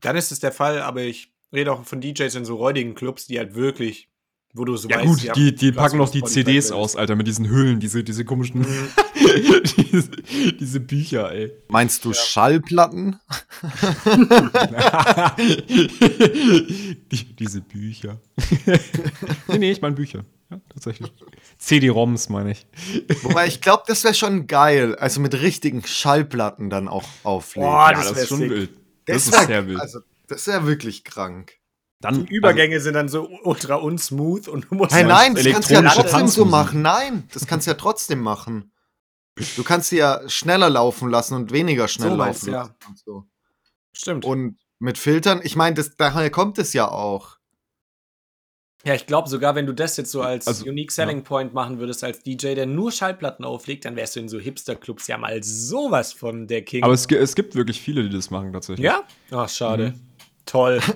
dann ist es der Fall, aber ich rede auch von DJs in so räudigen Clubs, die halt wirklich, wo du so Ja weißt, gut, haben die, die krasse packen noch die CDs aus, Alter, mit diesen Hüllen, diese, diese komischen, Mhm. diese, diese Bücher, ey. Meinst du Schallplatten? Die, diese Bücher. nee, nee, ich meine Bücher. Ja, tatsächlich. CD-ROMs meine ich. Wobei ich glaube, das wäre schon geil. Also mit richtigen Schallplatten dann auch auflegen. Boah, ja, das das ist schon sick. wild. Das, wär- ist sehr wild. Also, das wäre wirklich krank. Dann, Die Übergänge sind dann so ultra unsmooth und du musst dann- nein, das kannst du ja elektronische trotzdem so Tanzmusik. machen. Nein, das kannst du ja trotzdem machen. Du kannst sie ja schneller laufen lassen und weniger schnell So laufen ja. lassen. Und, so. Stimmt. und mit Filtern, ich meine, das- daher kommt es ja auch. Ja, ich glaube sogar, wenn du das jetzt so als Also, Unique Selling Point machen würdest als DJ, der nur Schallplatten auflegt, dann wärst du in so Hipster-Clubs ja mal sowas von der King. aber es, es gibt wirklich viele, die das machen tatsächlich. ja? Ach, schade. Mhm. Toll.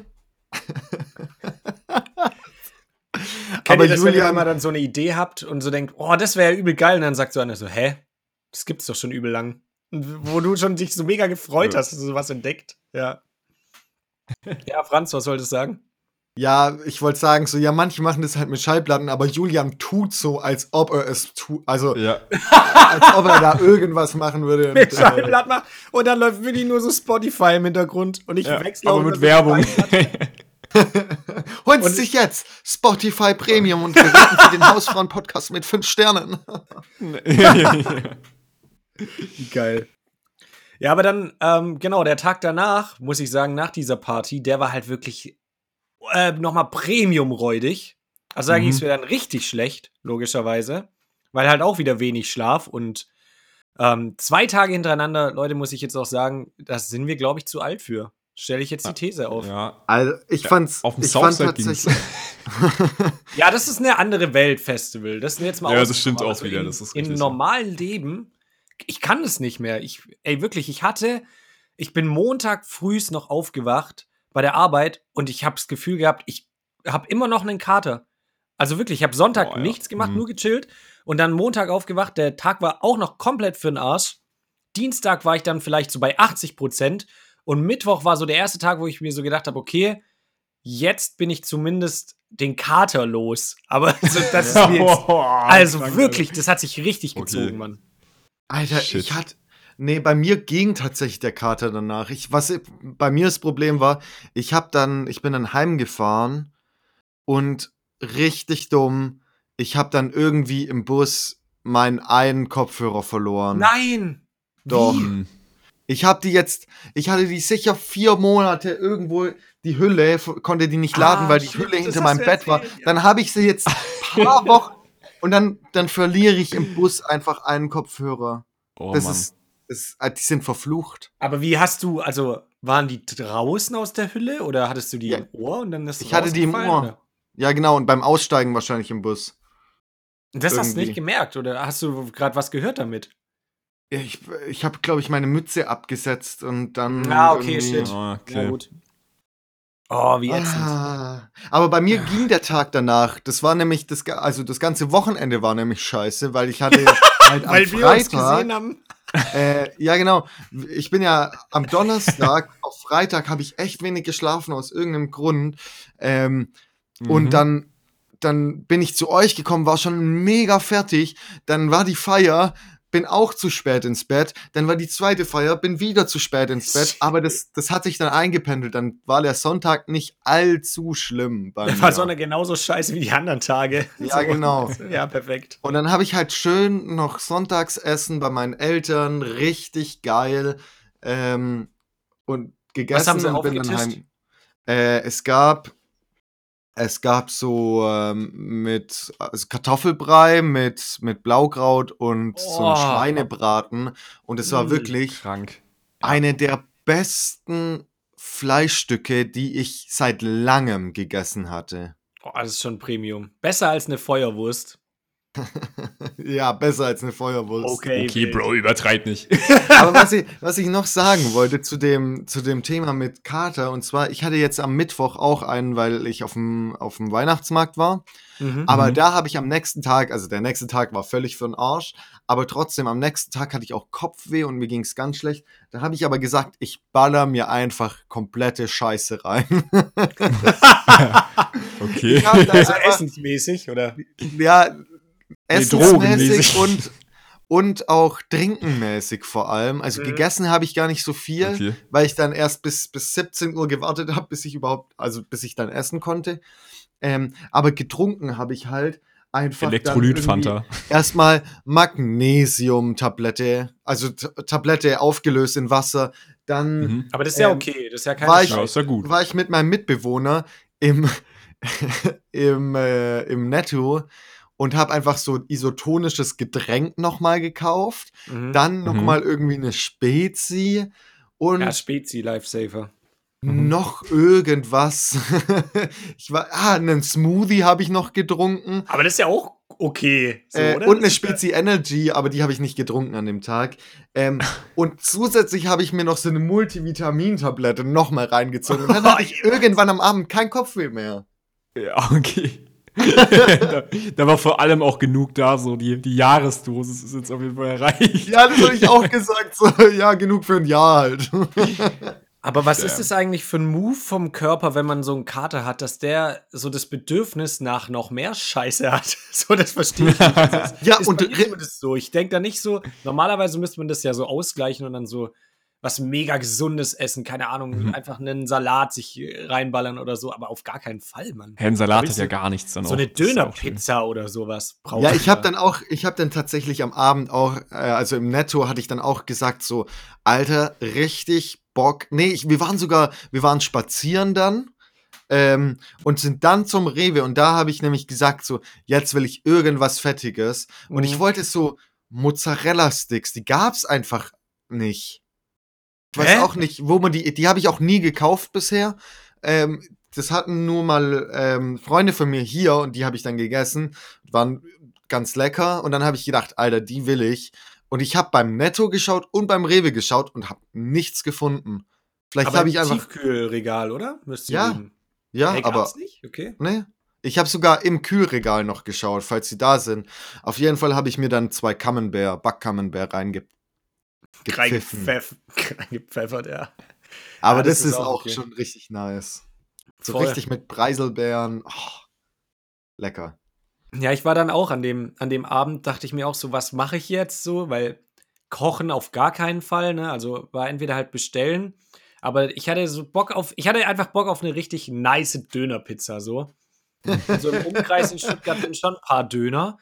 Kennt Aber ihr das, wenn ihr Julian- immer dann so eine Idee habt und so denkt, oh, das wäre ja übel geil, und dann sagt so einer so, hä? Das gibt's doch schon übel lang. Wo du schon dich so mega gefreut Ja. hast, dass du sowas entdeckt. Ja. ja, Franz, was solltest du sagen? Ja, ich wollte sagen, so, ja, manche machen das halt mit Schallplatten, aber Julian tut so, als ob er es tut. Also, Ja. als ob er da irgendwas machen würde. Mit Und, äh, Schallplatten machen. Und dann läuft wirklich nur so Spotify im Hintergrund. Und ich ja. wechsle Aber auch mit Werbung. Holt Und- sich jetzt Spotify Premium und bewerten Sie den Hausfrauen-Podcast mit fünf Sternen. Geil. Ja, aber dann, ähm, genau, der Tag danach, muss ich sagen, nach dieser Party, der war halt wirklich äh, nochmal Premium-räudig. Also da Mhm. ging es mir dann richtig schlecht, logischerweise. Weil halt auch wieder wenig Schlaf und ähm, zwei Tage hintereinander, Leute, muss ich jetzt auch sagen, das sind wir, glaube ich, zu alt für. Stelle ich jetzt die These auf. Ja. ja. Also, ich fand's. Auf dem ich fand Southside ging's. tatsächlich. das ist eine andere Welt, Festival. Das ist jetzt mal Ja, das stimmt auch Also wieder, In, das ist Im richtig. normalen Leben, ich kann es nicht mehr. Ich, ey, wirklich, ich hatte, ich bin Montag frühs noch aufgewacht bei der Arbeit und ich habe das Gefühl gehabt, ich habe immer noch einen Kater. Also wirklich, ich habe Sonntag Boah, ja. nichts gemacht, Mhm. nur gechillt und dann Montag aufgewacht. Der Tag war auch noch komplett für den Arsch. Dienstag war ich dann vielleicht so bei 80 Prozent und Mittwoch war so der erste Tag, wo ich mir so gedacht habe, okay, jetzt bin ich zumindest den Kater los. Aber so, das ist jetzt, also wirklich, das hat sich richtig Okay. gezogen, Mann. Alter, Shit. ich hatte. Nee, bei mir ging tatsächlich der Kater danach. Ich, was bei mir das Problem war, ich hab dann, ich bin dann heimgefahren und richtig dumm, ich hab dann irgendwie im Bus meinen einen Kopfhörer verloren. Nein! Doch. Wie? Hm. Ich hab die jetzt, ich hatte die sicher vier Monate irgendwo, die Hülle, konnte die nicht laden, Ah, weil die stimmt, Hülle hinter meinem Bett war. Dann habe ich sie jetzt ein paar Wochen und dann, dann verliere ich im Bus einfach einen Kopfhörer. Oh das Mann. ist, das, äh, die sind verflucht. Aber wie hast du, also waren die draußen aus der Hülle oder hattest du die Ja. im Ohr und dann ist Ich hatte die im Ohr. oder? Ja, genau, und beim Aussteigen wahrscheinlich im Bus. Das hast du Irgendwie. nicht gemerkt oder hast du gerade was gehört damit? Ich, ich habe, glaube ich, meine Mütze abgesetzt und dann. Ah, okay, irgendwie- shit. Ah, Ja, okay. gut. Oh, wie ätzend. Ah, aber bei mir ging der Tag danach. Das war nämlich das, also das ganze Wochenende war nämlich scheiße, weil ich hatte halt am Weil wir uns Freitag. Äh, ja, genau. Ich bin ja am Donnerstag, auf Freitag habe ich echt wenig geschlafen aus irgendeinem Grund. Ähm, Mhm. Und dann, dann bin ich zu euch gekommen, war schon mega fertig. Dann war die Feier, bin auch zu spät ins Bett. Dann war die zweite Feier, bin wieder zu spät ins Bett. Aber das, das hat sich dann eingependelt. Dann war der Sonntag nicht allzu schlimm. Bei Der war Sonne genauso scheiße wie die anderen Tage. Ja, genau. Ja, perfekt. Und dann habe ich halt schön noch Sonntagsessen bei meinen Eltern, richtig geil. Ähm, und gegessen haben sie und bin dann heim. Äh, es gab es gab so ähm, mit also Kartoffelbrei mit mit Blaukraut und so Oh. ein Schweinebraten und es war wirklich Krank. eine der besten Fleischstücke, die ich seit langem gegessen hatte. Oh, das ist schon Premium. Besser als eine Feuerwurst. Ja, besser als eine Feuerwurst. Okay, wild. Bro, übertreib nicht. Aber was ich, was ich noch sagen wollte zu dem, zu dem Thema mit Kater, und zwar, ich hatte jetzt am Mittwoch auch einen, weil ich auf dem, auf dem Weihnachtsmarkt war. Mhm. Aber Mhm. da habe ich am nächsten Tag, also der nächste Tag war völlig für den Arsch, aber trotzdem am nächsten Tag hatte ich auch Kopfweh und mir ging es ganz schlecht. Da habe ich aber gesagt, ich baller mir einfach komplette Scheiße rein. Okay. Also einfach- essensmäßig, oder? ja, essensmäßig drogenmäßig. und, und auch trinkenmäßig vor allem. Also Mhm. gegessen habe ich gar nicht so viel. okay. weil ich dann erst bis, bis 17 Uhr gewartet habe, bis ich überhaupt, also bis ich dann essen konnte. Ähm, aber getrunken habe ich halt einfach Elektrolyt-Fanta. erstmal Magnesium-Tablette, also T Tablette aufgelöst in Wasser. Dann Mhm. Aber das ist ja Ähm, okay. Das ist ja war keine ich- Ja, ja gut. war ich mit meinem Mitbewohner im, im, äh, im Netto und habe einfach so isotonisches Getränk nochmal gekauft. Mhm. Dann Mhm. nochmal irgendwie eine Spezi und ja, Spezi Lifesaver. Mhm. noch irgendwas. ich war, ah, einen Smoothie habe ich noch getrunken. Aber das ist ja auch okay. So, äh, oder? und eine Spezi Energy, aber die habe ich nicht getrunken an dem Tag. Ähm, und zusätzlich habe ich mir noch so eine Multivitamintablette nochmal reingezogen. Und dann hatte ich irgendwann am Abend kein Kopfweh mehr. Ja, okay. da, da war vor allem auch genug da, so die, die Jahresdosis ist jetzt auf jeden Fall erreicht. Ja, das habe ich auch gesagt. So, ja, genug für ein Jahr halt. Aber was ist es eigentlich für ein Move vom Körper, wenn man so einen Kater hat, dass der so das Bedürfnis nach noch mehr Scheiße hat? So, das verstehe ich nicht. Das ist, Ja, ist und zumindest so. Ich denke da nicht so, normalerweise müsste man das ja so ausgleichen und dann so was mega gesundes essen, keine Ahnung, Mhm. einfach einen Salat sich äh, reinballern oder so, aber auf gar keinen Fall, Mann. Herrn Salat hat ja gar nichts dann So auch. eine. Dönerpizza oder sowas braucht Ja, ich habe da. dann auch, ich habe dann tatsächlich am Abend auch, äh, also im Netto hatte ich dann auch gesagt so, Alter, richtig Bock. Nee, ich, wir waren sogar, wir waren spazieren dann ähm, und sind dann zum Rewe und da habe ich nämlich gesagt so, jetzt will ich irgendwas Fettiges und ich Mhm. wollte so Mozzarella-Sticks, die gab's einfach nicht. Ich weiß Hä? auch nicht, wo man die, die habe ich auch nie gekauft bisher. Ähm, das hatten nur mal ähm, Freunde von mir hier und die habe ich dann gegessen. Waren ganz lecker. Und dann habe ich gedacht, Alter, die will ich. Und ich habe beim Netto geschaut und beim Rewe geschaut und habe nichts gefunden. Vielleicht habe ich einfach. Tiefkühlregal, oder? Müsste Ja, geben. Ja, Hey, aber. nicht? Okay. Nee. Ich habe sogar im Kühlregal noch geschaut, falls sie da sind. Auf jeden Fall habe ich mir dann zwei Camembert, Back-Camembert reinge Reingepfeff- Reingepfeffert, ja. Aber Ja, das, das ist auch okay. schon richtig nice. So Voll. richtig mit Preiselbeeren. Oh, lecker. Ja, ich war dann auch an dem, an dem Abend, dachte ich mir auch so, was mache ich jetzt so? Weil kochen auf gar keinen Fall, ne? Also war entweder halt bestellen, aber ich hatte so Bock auf, ich hatte einfach Bock auf eine richtig nice Dönerpizza, so. so im Umkreis in Stuttgart sind schon ein paar Döner,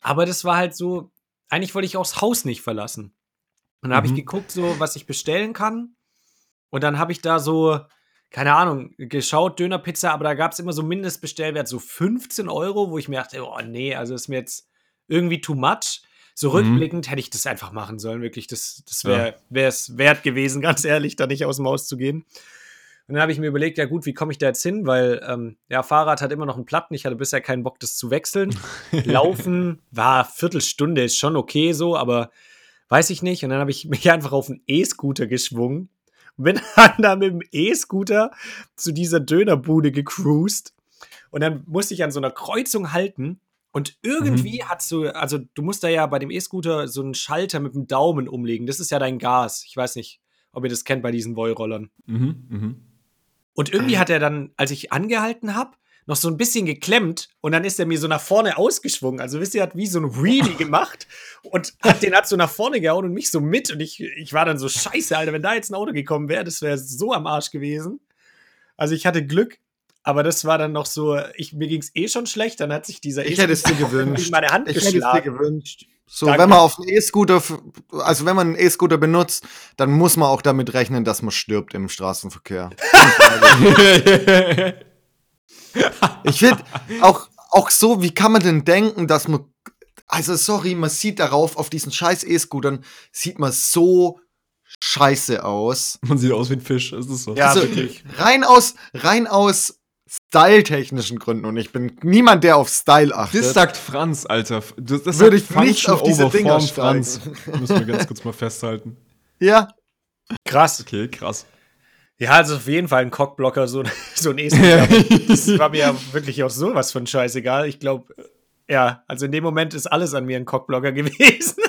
aber das war halt so, eigentlich wollte ich auch das Haus nicht verlassen. Und dann habe ich Mhm. geguckt, so, was ich bestellen kann. Und dann habe ich da so, keine Ahnung, geschaut, Dönerpizza, aber da gab es immer so Mindestbestellwert, so 15 Euro, wo ich mir dachte, oh nee, also ist mir jetzt irgendwie too much. So Mhm. rückblickend hätte ich das einfach machen sollen, wirklich. Das, das Ja. wäre es wert gewesen, ganz ehrlich, da nicht aus dem Haus zu gehen. Und dann habe ich mir überlegt, ja gut, wie komme ich da jetzt hin? Weil, ähm, ja, Fahrrad hat immer noch einen Platten. Ich hatte bisher keinen Bock, das zu wechseln. Laufen war Viertelstunde, ist schon okay so, aber weiß ich nicht. Und dann habe ich mich einfach auf einen E-Scooter geschwungen und bin dann da mit dem E-Scooter zu dieser Dönerbude gecruised. Und dann musste ich an so einer Kreuzung halten. Und irgendwie hat so, also du musst da ja bei dem E-Scooter so einen Schalter mit dem Daumen umlegen. Das ist ja dein Gas. Ich weiß nicht, ob ihr das kennt bei diesen Wollrollern. Mhm, mhm. Und irgendwie hat er dann, als ich angehalten habe, noch so ein bisschen geklemmt und dann ist er mir so nach vorne ausgeschwungen. Also wisst ihr, er hat wie so ein Wheelie gemacht und hat den hat so nach vorne gehauen und mich so mit. Und ich, ich war dann so, scheiße, Alter, wenn da jetzt ein Auto gekommen wäre, das wäre so am Arsch gewesen. Also ich hatte Glück, aber das war dann noch so, ich, mir ging es eh schon schlecht, dann hat sich dieser Ich hätte es dir E-Scooter gewünscht. meine Hand Ich hätte es dir geschlagen. gewünscht. So, Danke. wenn man auf einen E-Scooter, also wenn man einen E-Scooter benutzt, dann muss man auch damit rechnen, dass man stirbt im Straßenverkehr. Ich finde auch, auch so, wie kann man denn denken, dass man, also sorry, man sieht darauf, auf diesen scheiß E-Scootern, sieht man so scheiße aus. Man sieht aus wie ein Fisch, ist es so? Ja, also, wirklich. rein aus, rein aus styletechnischen Gründen und ich bin niemand, der auf Style achtet. Das sagt Franz, Alter. Das, das Würde sagt ich nicht Function auf diese Dinger. Franz. Müssen wir ganz kurz mal festhalten. ja, Krass. Okay, krass. Ja, also auf jeden Fall ein Cockblocker, so, so ein E-Scooter. das war mir ja wirklich auch sowas von scheißegal. Ich glaube, ja, also in dem Moment ist alles an mir ein Cockblocker gewesen.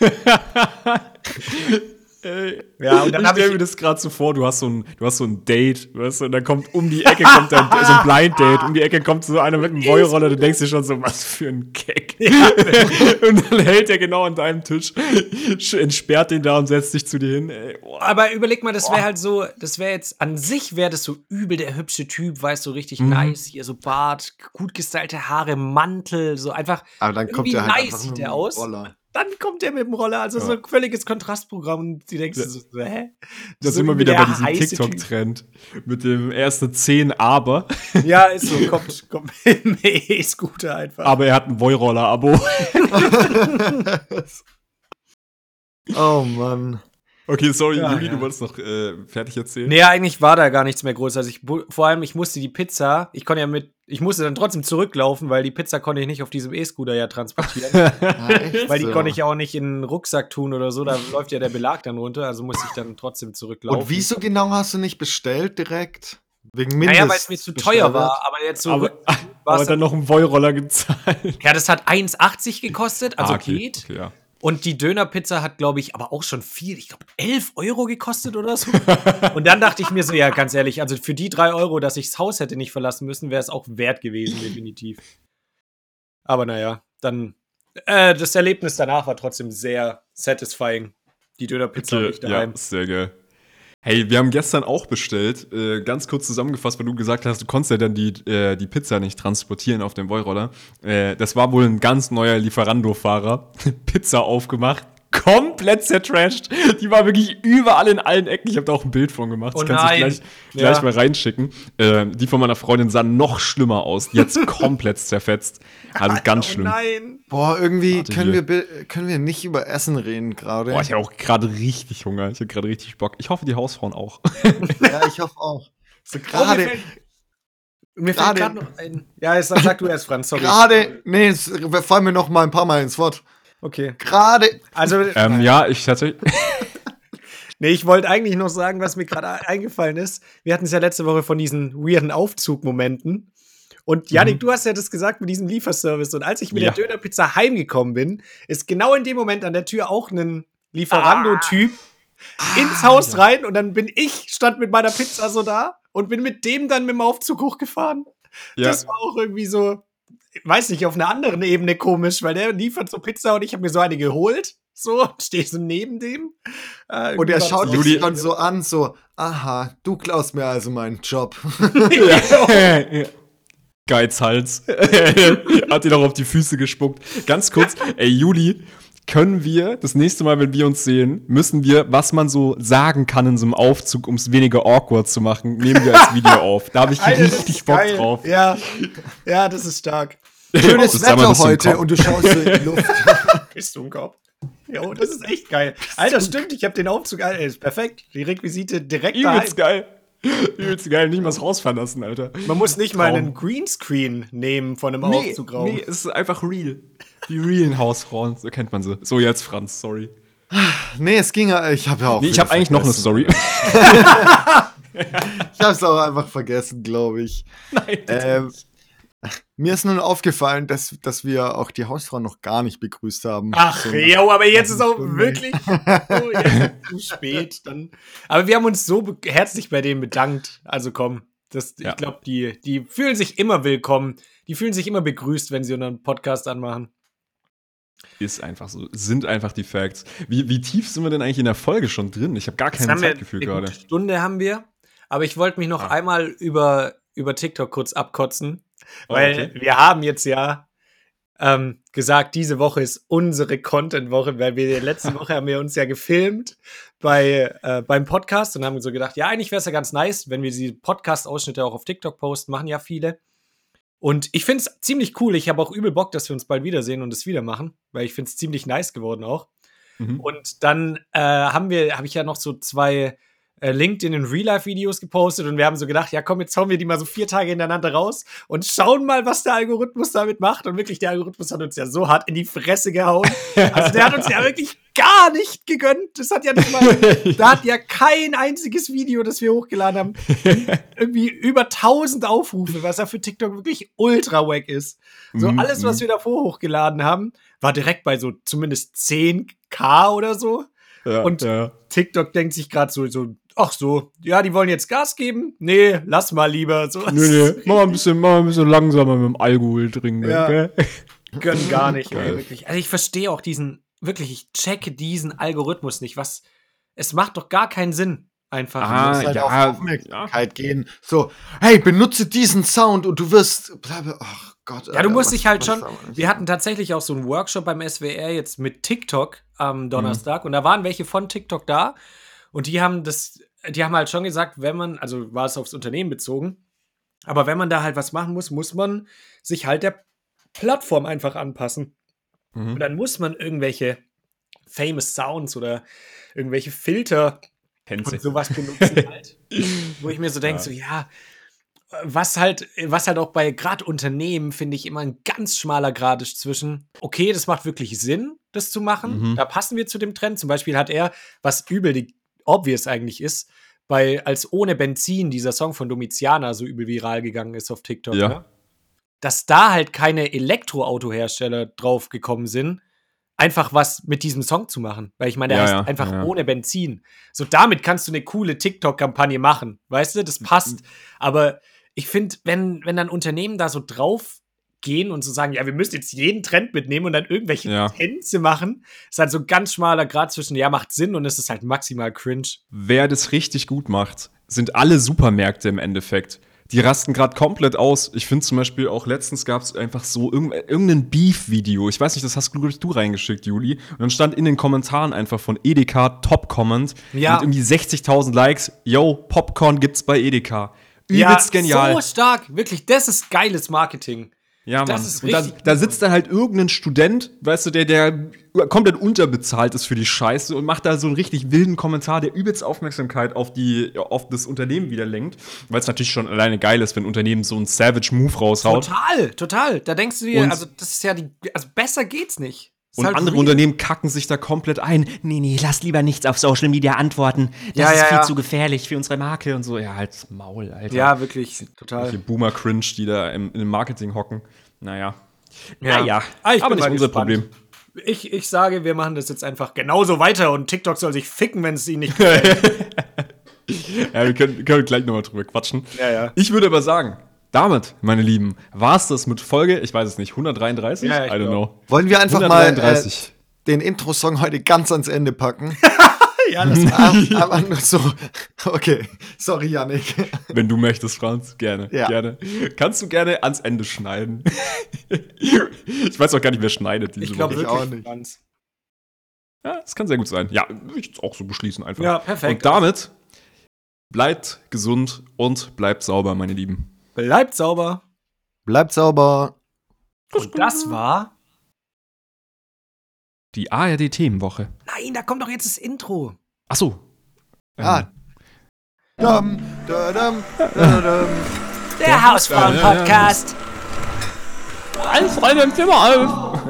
Ey. Ja, und dann ich hab stell ich- mir das gerade so vor, du hast so ein, du hast so ein Date, weißt du, und dann kommt um die Ecke kommt dann so ein Blind Date, um die Ecke kommt so einer mit einem Boyroller, du denkst dir schon so, was für ein Keck. und dann hält er genau an deinem Tisch, sch- entsperrt den da und setzt sich zu dir hin. Ey. Aber überleg mal, das wäre halt so, das wäre jetzt an sich wäre das so übel der hübsche Typ, weißt du, so richtig Mhm. nice, hier so Bart, gut gestylte Haare, Mantel, so einfach. aber dann kommt Irgendwie er halt nice sieht der aus. Roller. Dann kommt der mit dem Roller, also so Ja. ein völliges Kontrastprogramm und du denkst dir so, hä? Das ist So immer wieder der bei diesem. TikTok-Trend mit dem ersten 10 aber, Ja, ist so, kommt, kommt mit dem E-Scooter einfach. aber er hat ein Boyroller-Abo. Oh Mann. Okay, sorry, Ja, Juli, ja. du wolltest noch äh, fertig erzählen. Nee, eigentlich war da gar nichts mehr groß. Also ich vor allem, ich musste die Pizza, ich konnte ja mit, ich musste dann trotzdem zurücklaufen, weil die Pizza konnte ich nicht auf diesem E-Scooter ja transportieren. Ja, echt weil die so. konnte ich ja auch nicht in den Rucksack tun oder so, da läuft ja der Belag dann runter, also musste ich dann trotzdem zurücklaufen. Und wieso genau hast du nicht bestellt direkt? Wegen Mindest. Naja, weil es mir zu teuer war, aber jetzt so aber, aber dann noch einen Boyroller gezahlt. Ja, das hat 1,80 gekostet, also Ah, okay, geht. Okay, ja. Und die Dönerpizza hat, glaube ich, aber auch schon viel, ich glaube, 11 Euro gekostet oder so. und dann dachte ich mir so, ja, ganz ehrlich, also für die 3 Euro, dass ich das Haus hätte nicht verlassen müssen, wäre es auch wert gewesen, definitiv. Aber naja, dann, äh, das Erlebnis danach war trotzdem sehr satisfying. Die Dönerpizza Okay, nicht daheim. ja, sehr geil. Hey, wir haben gestern auch bestellt, äh, ganz kurz zusammengefasst, weil du gesagt hast, du konntest ja dann die, äh, die Pizza nicht transportieren auf dem Wollroller. Äh, das war wohl ein ganz neuer Lieferando-Fahrer. Pizza aufgemacht, komplett zertrashed. Die war wirklich überall in allen Ecken. Ich habe da auch ein Bild von gemacht. Oh das kannst du gleich, gleich Ja. mal reinschicken. Äh, die von meiner Freundin sah noch schlimmer aus. Jetzt komplett zerfetzt. Also ganz Oh schlimm. nein. Boah, irgendwie Warte können hier. wir, können wir nicht über Essen reden gerade. Boah, ich habe auch gerade richtig Hunger. Ich habe gerade richtig Bock. Ich hoffe, die Hausfrauen auch. Ja, ich hoffe auch. So Oh, gerade, mir fällt gerade- noch ein. Ja, jetzt sag, sag du erst, Franz, sorry. gerade, nee, es fallen mir noch mal ein paar Mal ins Wort. Okay. Gerade, Also, ähm, ja, ich hatte. nee, ich wollte eigentlich noch sagen, was mir gerade eingefallen ist. Wir hatten es ja letzte Woche von diesen weirden Aufzugmomenten. Und Janik, Mhm. du hast ja das gesagt mit diesem Lieferservice. Und als ich mit Ja. der Dönerpizza heimgekommen bin, ist genau in dem Moment an der Tür auch ein Lieferando-Typ ins Haus rein. Und dann bin ich, stand mit meiner Pizza so da und bin mit dem dann mit dem Aufzug hochgefahren. Ja, Das war auch irgendwie so, weiß nicht, auf einer anderen Ebene komisch, weil der liefert so Pizza und ich habe mir so eine geholt. So, stehe so neben dem. Äh, und er schaut dich Juli- dann so an, so, aha, du klaust mir also meinen Job. ja. Geizhals. Hat ihn auch auf die Füße gespuckt. Ganz kurz, ey, Juli, können wir das nächste Mal, wenn wir uns sehen, müssen wir, was man so sagen kann in so einem Aufzug, um es weniger awkward zu machen, nehmen wir als Video auf. Da habe ich Alter, richtig Bock geil. drauf. Ja, ja, das ist stark. Schönes Das Wetter heute und du schaust so in die Luft. Bist du im Kopf? Jo, das ist echt geil. Alter, stimmt, ich habe den Aufzug, Alter, ist perfekt. Die Requisite direkt Übelst daheim. geil. Übelst geil. Nicht mal das Haus verlassen, Alter. Man muss nicht mal Traum. einen Greenscreen nehmen von einem Nee, Aufzugraum. nee, es ist einfach real. Die realen Hausfrauen, so kennt man sie. So, jetzt Franz, sorry. Nee, es ging ja, ich habe ja auch. Nee, ich habe eigentlich noch eine. Story. Ich habe es auch einfach vergessen, glaube ich. Nein, Ähm, mir ist nun aufgefallen, dass, dass wir auch die Hausfrau noch gar nicht begrüßt haben. Ach, So, jo, aber jetzt ist auch Stunde. wirklich oh, jetzt zu spät. Dann. Aber wir haben uns so herzlich bei denen bedankt. Also komm, das, Ja. ich glaube, die, die fühlen sich immer willkommen. Die fühlen sich immer begrüßt, wenn sie unseren Podcast anmachen. Ist einfach so. Sind einfach die Facts. Wie, wie tief sind wir denn eigentlich in der Folge schon drin? Ich habe gar kein Zeitgefühl eine gerade. gute Stunde haben wir. Aber ich wollte mich noch Ah. einmal über, über TikTok kurz abkotzen. Oh, Weil okay. wir haben jetzt ja ähm, gesagt, diese Woche ist unsere Content-Woche, weil wir letzte Woche haben wir uns ja gefilmt bei, äh, beim Podcast und haben so gedacht, ja, eigentlich wäre es ja ganz nice, wenn wir die Podcast-Ausschnitte auch auf TikTok posten, machen ja viele. Und ich finde es ziemlich cool. Ich habe auch übel Bock, dass wir uns bald wiedersehen und es wieder machen, weil ich finde es ziemlich nice geworden auch. Mhm. Und dann äh, haben wir, habe ich ja noch so zwei äh, LinkedIn und Real-Life-Videos gepostet und wir haben so gedacht, ja komm, jetzt hauen wir die mal so vier Tage hintereinander raus und schauen mal, was der Algorithmus damit macht. Und wirklich, der Algorithmus hat uns ja so hart in die Fresse gehauen. Also der hat uns ja wirklich gar nicht gegönnt. Das hat ja nicht mal, da hat ja kein einziges Video, das wir hochgeladen haben, irgendwie über 1000 Aufrufe, was ja für TikTok wirklich ultra wack ist. So Mhm, alles, was mhm. wir davor hochgeladen haben, war direkt bei so zumindest 10k oder so. Ja, und- ja. TikTok denkt sich gerade so, so, ach so, ja, die wollen jetzt Gas geben? Nee, lass mal lieber. So, Nö, nö. Mach mal ein bisschen, mach mal ein bisschen langsamer mit dem Alkohol trinken. Ja. gell? Können gar nicht, ey, wirklich. Also ich verstehe auch diesen, wirklich, ich checke diesen Algorithmus nicht. Was, es macht doch gar keinen Sinn. Einfach. Ah, halt ja, auf Aufmerksamkeit gehen. So, hey, benutze diesen Sound und du wirst. bla, Ach Gott. Ja, du musst dich halt schon. Wir hatten tatsächlich auch so einen Workshop beim SWR jetzt mit TikTok Mhm. am Donnerstag und da waren welche von TikTok da und die haben das, die haben halt schon gesagt, wenn man, also war es aufs Unternehmen bezogen, aber wenn man da halt was machen muss, muss man sich halt der Plattform einfach anpassen. Und Mhm. dann muss man irgendwelche famous Sounds oder irgendwelche Filter Tänze. und sowas benutzen halt. Wo ich mir so denke, Ja. so ja, was halt, was halt auch bei gerade Unternehmen, finde ich, immer ein ganz schmaler Grad ist zwischen, okay, das macht wirklich Sinn, das zu machen. Mhm. Da passen wir zu dem Trend. Zum Beispiel hat er, was übel die obvious eigentlich ist, bei als ohne Benzin dieser Song von Domiziana so übel viral gegangen ist auf TikTok, Ja. ne? dass da halt keine Elektroautohersteller drauf gekommen sind, einfach was mit diesem Song zu machen. Weil ich meine, der Ja, heißt ja, einfach ja. ohne Benzin. So damit kannst du eine coole TikTok-Kampagne machen. Weißt du, das passt. Aber ich finde, wenn, wenn dann Unternehmen da so drauf gehen und so sagen, ja, wir müssen jetzt jeden Trend mitnehmen und dann irgendwelche Ja. Tänze machen, ist halt so ein ganz schmaler Grad zwischen, ja, macht Sinn und es ist halt maximal cringe. Wer das richtig gut macht, sind alle Supermärkte im Endeffekt. Die rasten gerade komplett aus. Ich finde zum Beispiel auch letztens gab es einfach so irgend, irgendein Beef-Video. Ich weiß nicht, das hast du, glaub ich, du reingeschickt, Juli. Und dann stand in den Kommentaren einfach von Edeka Top-Comment Ja. mit irgendwie 60.000 Likes. Yo, Popcorn gibt's bei Edeka. Übelst genial. So stark, wirklich, das ist geiles Marketing. Ja, Das Mann. ist und da, da sitzt dann halt irgendein Student, weißt du, der, der komplett unterbezahlt ist für die Scheiße und macht da so einen richtig wilden Kommentar, der übelst Aufmerksamkeit auf, die, auf das Unternehmen wieder lenkt. Weil es natürlich schon alleine geil ist, wenn ein Unternehmen so einen Savage-Move raushaut. Total, total. Da denkst du dir, Und- also das ist ja die, also besser geht's nicht. Und halt andere real. Unternehmen kacken sich da komplett ein. Nee, nee, lass lieber nichts auf Social Media antworten. Das Ja, ist ja, viel ja. zu gefährlich für unsere Marke und so. Ja, halt Maul, Alter. Ja, wirklich, total. Boomer-Cringe, die da im, im Marketing hocken. Naja. Ja. Naja, Ah, ich aber nicht unser gespannt. Problem. Ich, ich sage, wir machen das jetzt einfach genauso weiter und TikTok soll sich ficken, wenn es ihnen nicht gefällt. Ja, wir können, können gleich nochmal drüber quatschen. Ja, ja. Ich würde aber sagen, damit, meine Lieben, war es das mit Folge, ich weiß es nicht, 133? Ja, ich I don't know. Wollen wir einfach mal äh, 133. den Intro-Song heute ganz ans Ende packen? ja, das Ah, Aber nur so. Okay, sorry, Yannick. Wenn du möchtest, Franz, gerne, Ja. gerne. Kannst du gerne ans Ende schneiden. ich weiß auch gar nicht, wer schneidet diese ich glaube Woche. Ich auch wirklich, nicht. Franz. Ja, das kann sehr gut sein. Ja, würde ich jetzt auch so beschließen einfach. Ja, perfekt. Und damit bleibt gesund und bleibt sauber, meine Lieben. Bleibt sauber. Bleibt sauber. Und das war. Die ARD-Themenwoche. Nein, da kommt doch jetzt das Intro. Achso. Ähm, Ah. Dum. Der Hausfrauen-Podcast. Alles rein im Zimmer auf.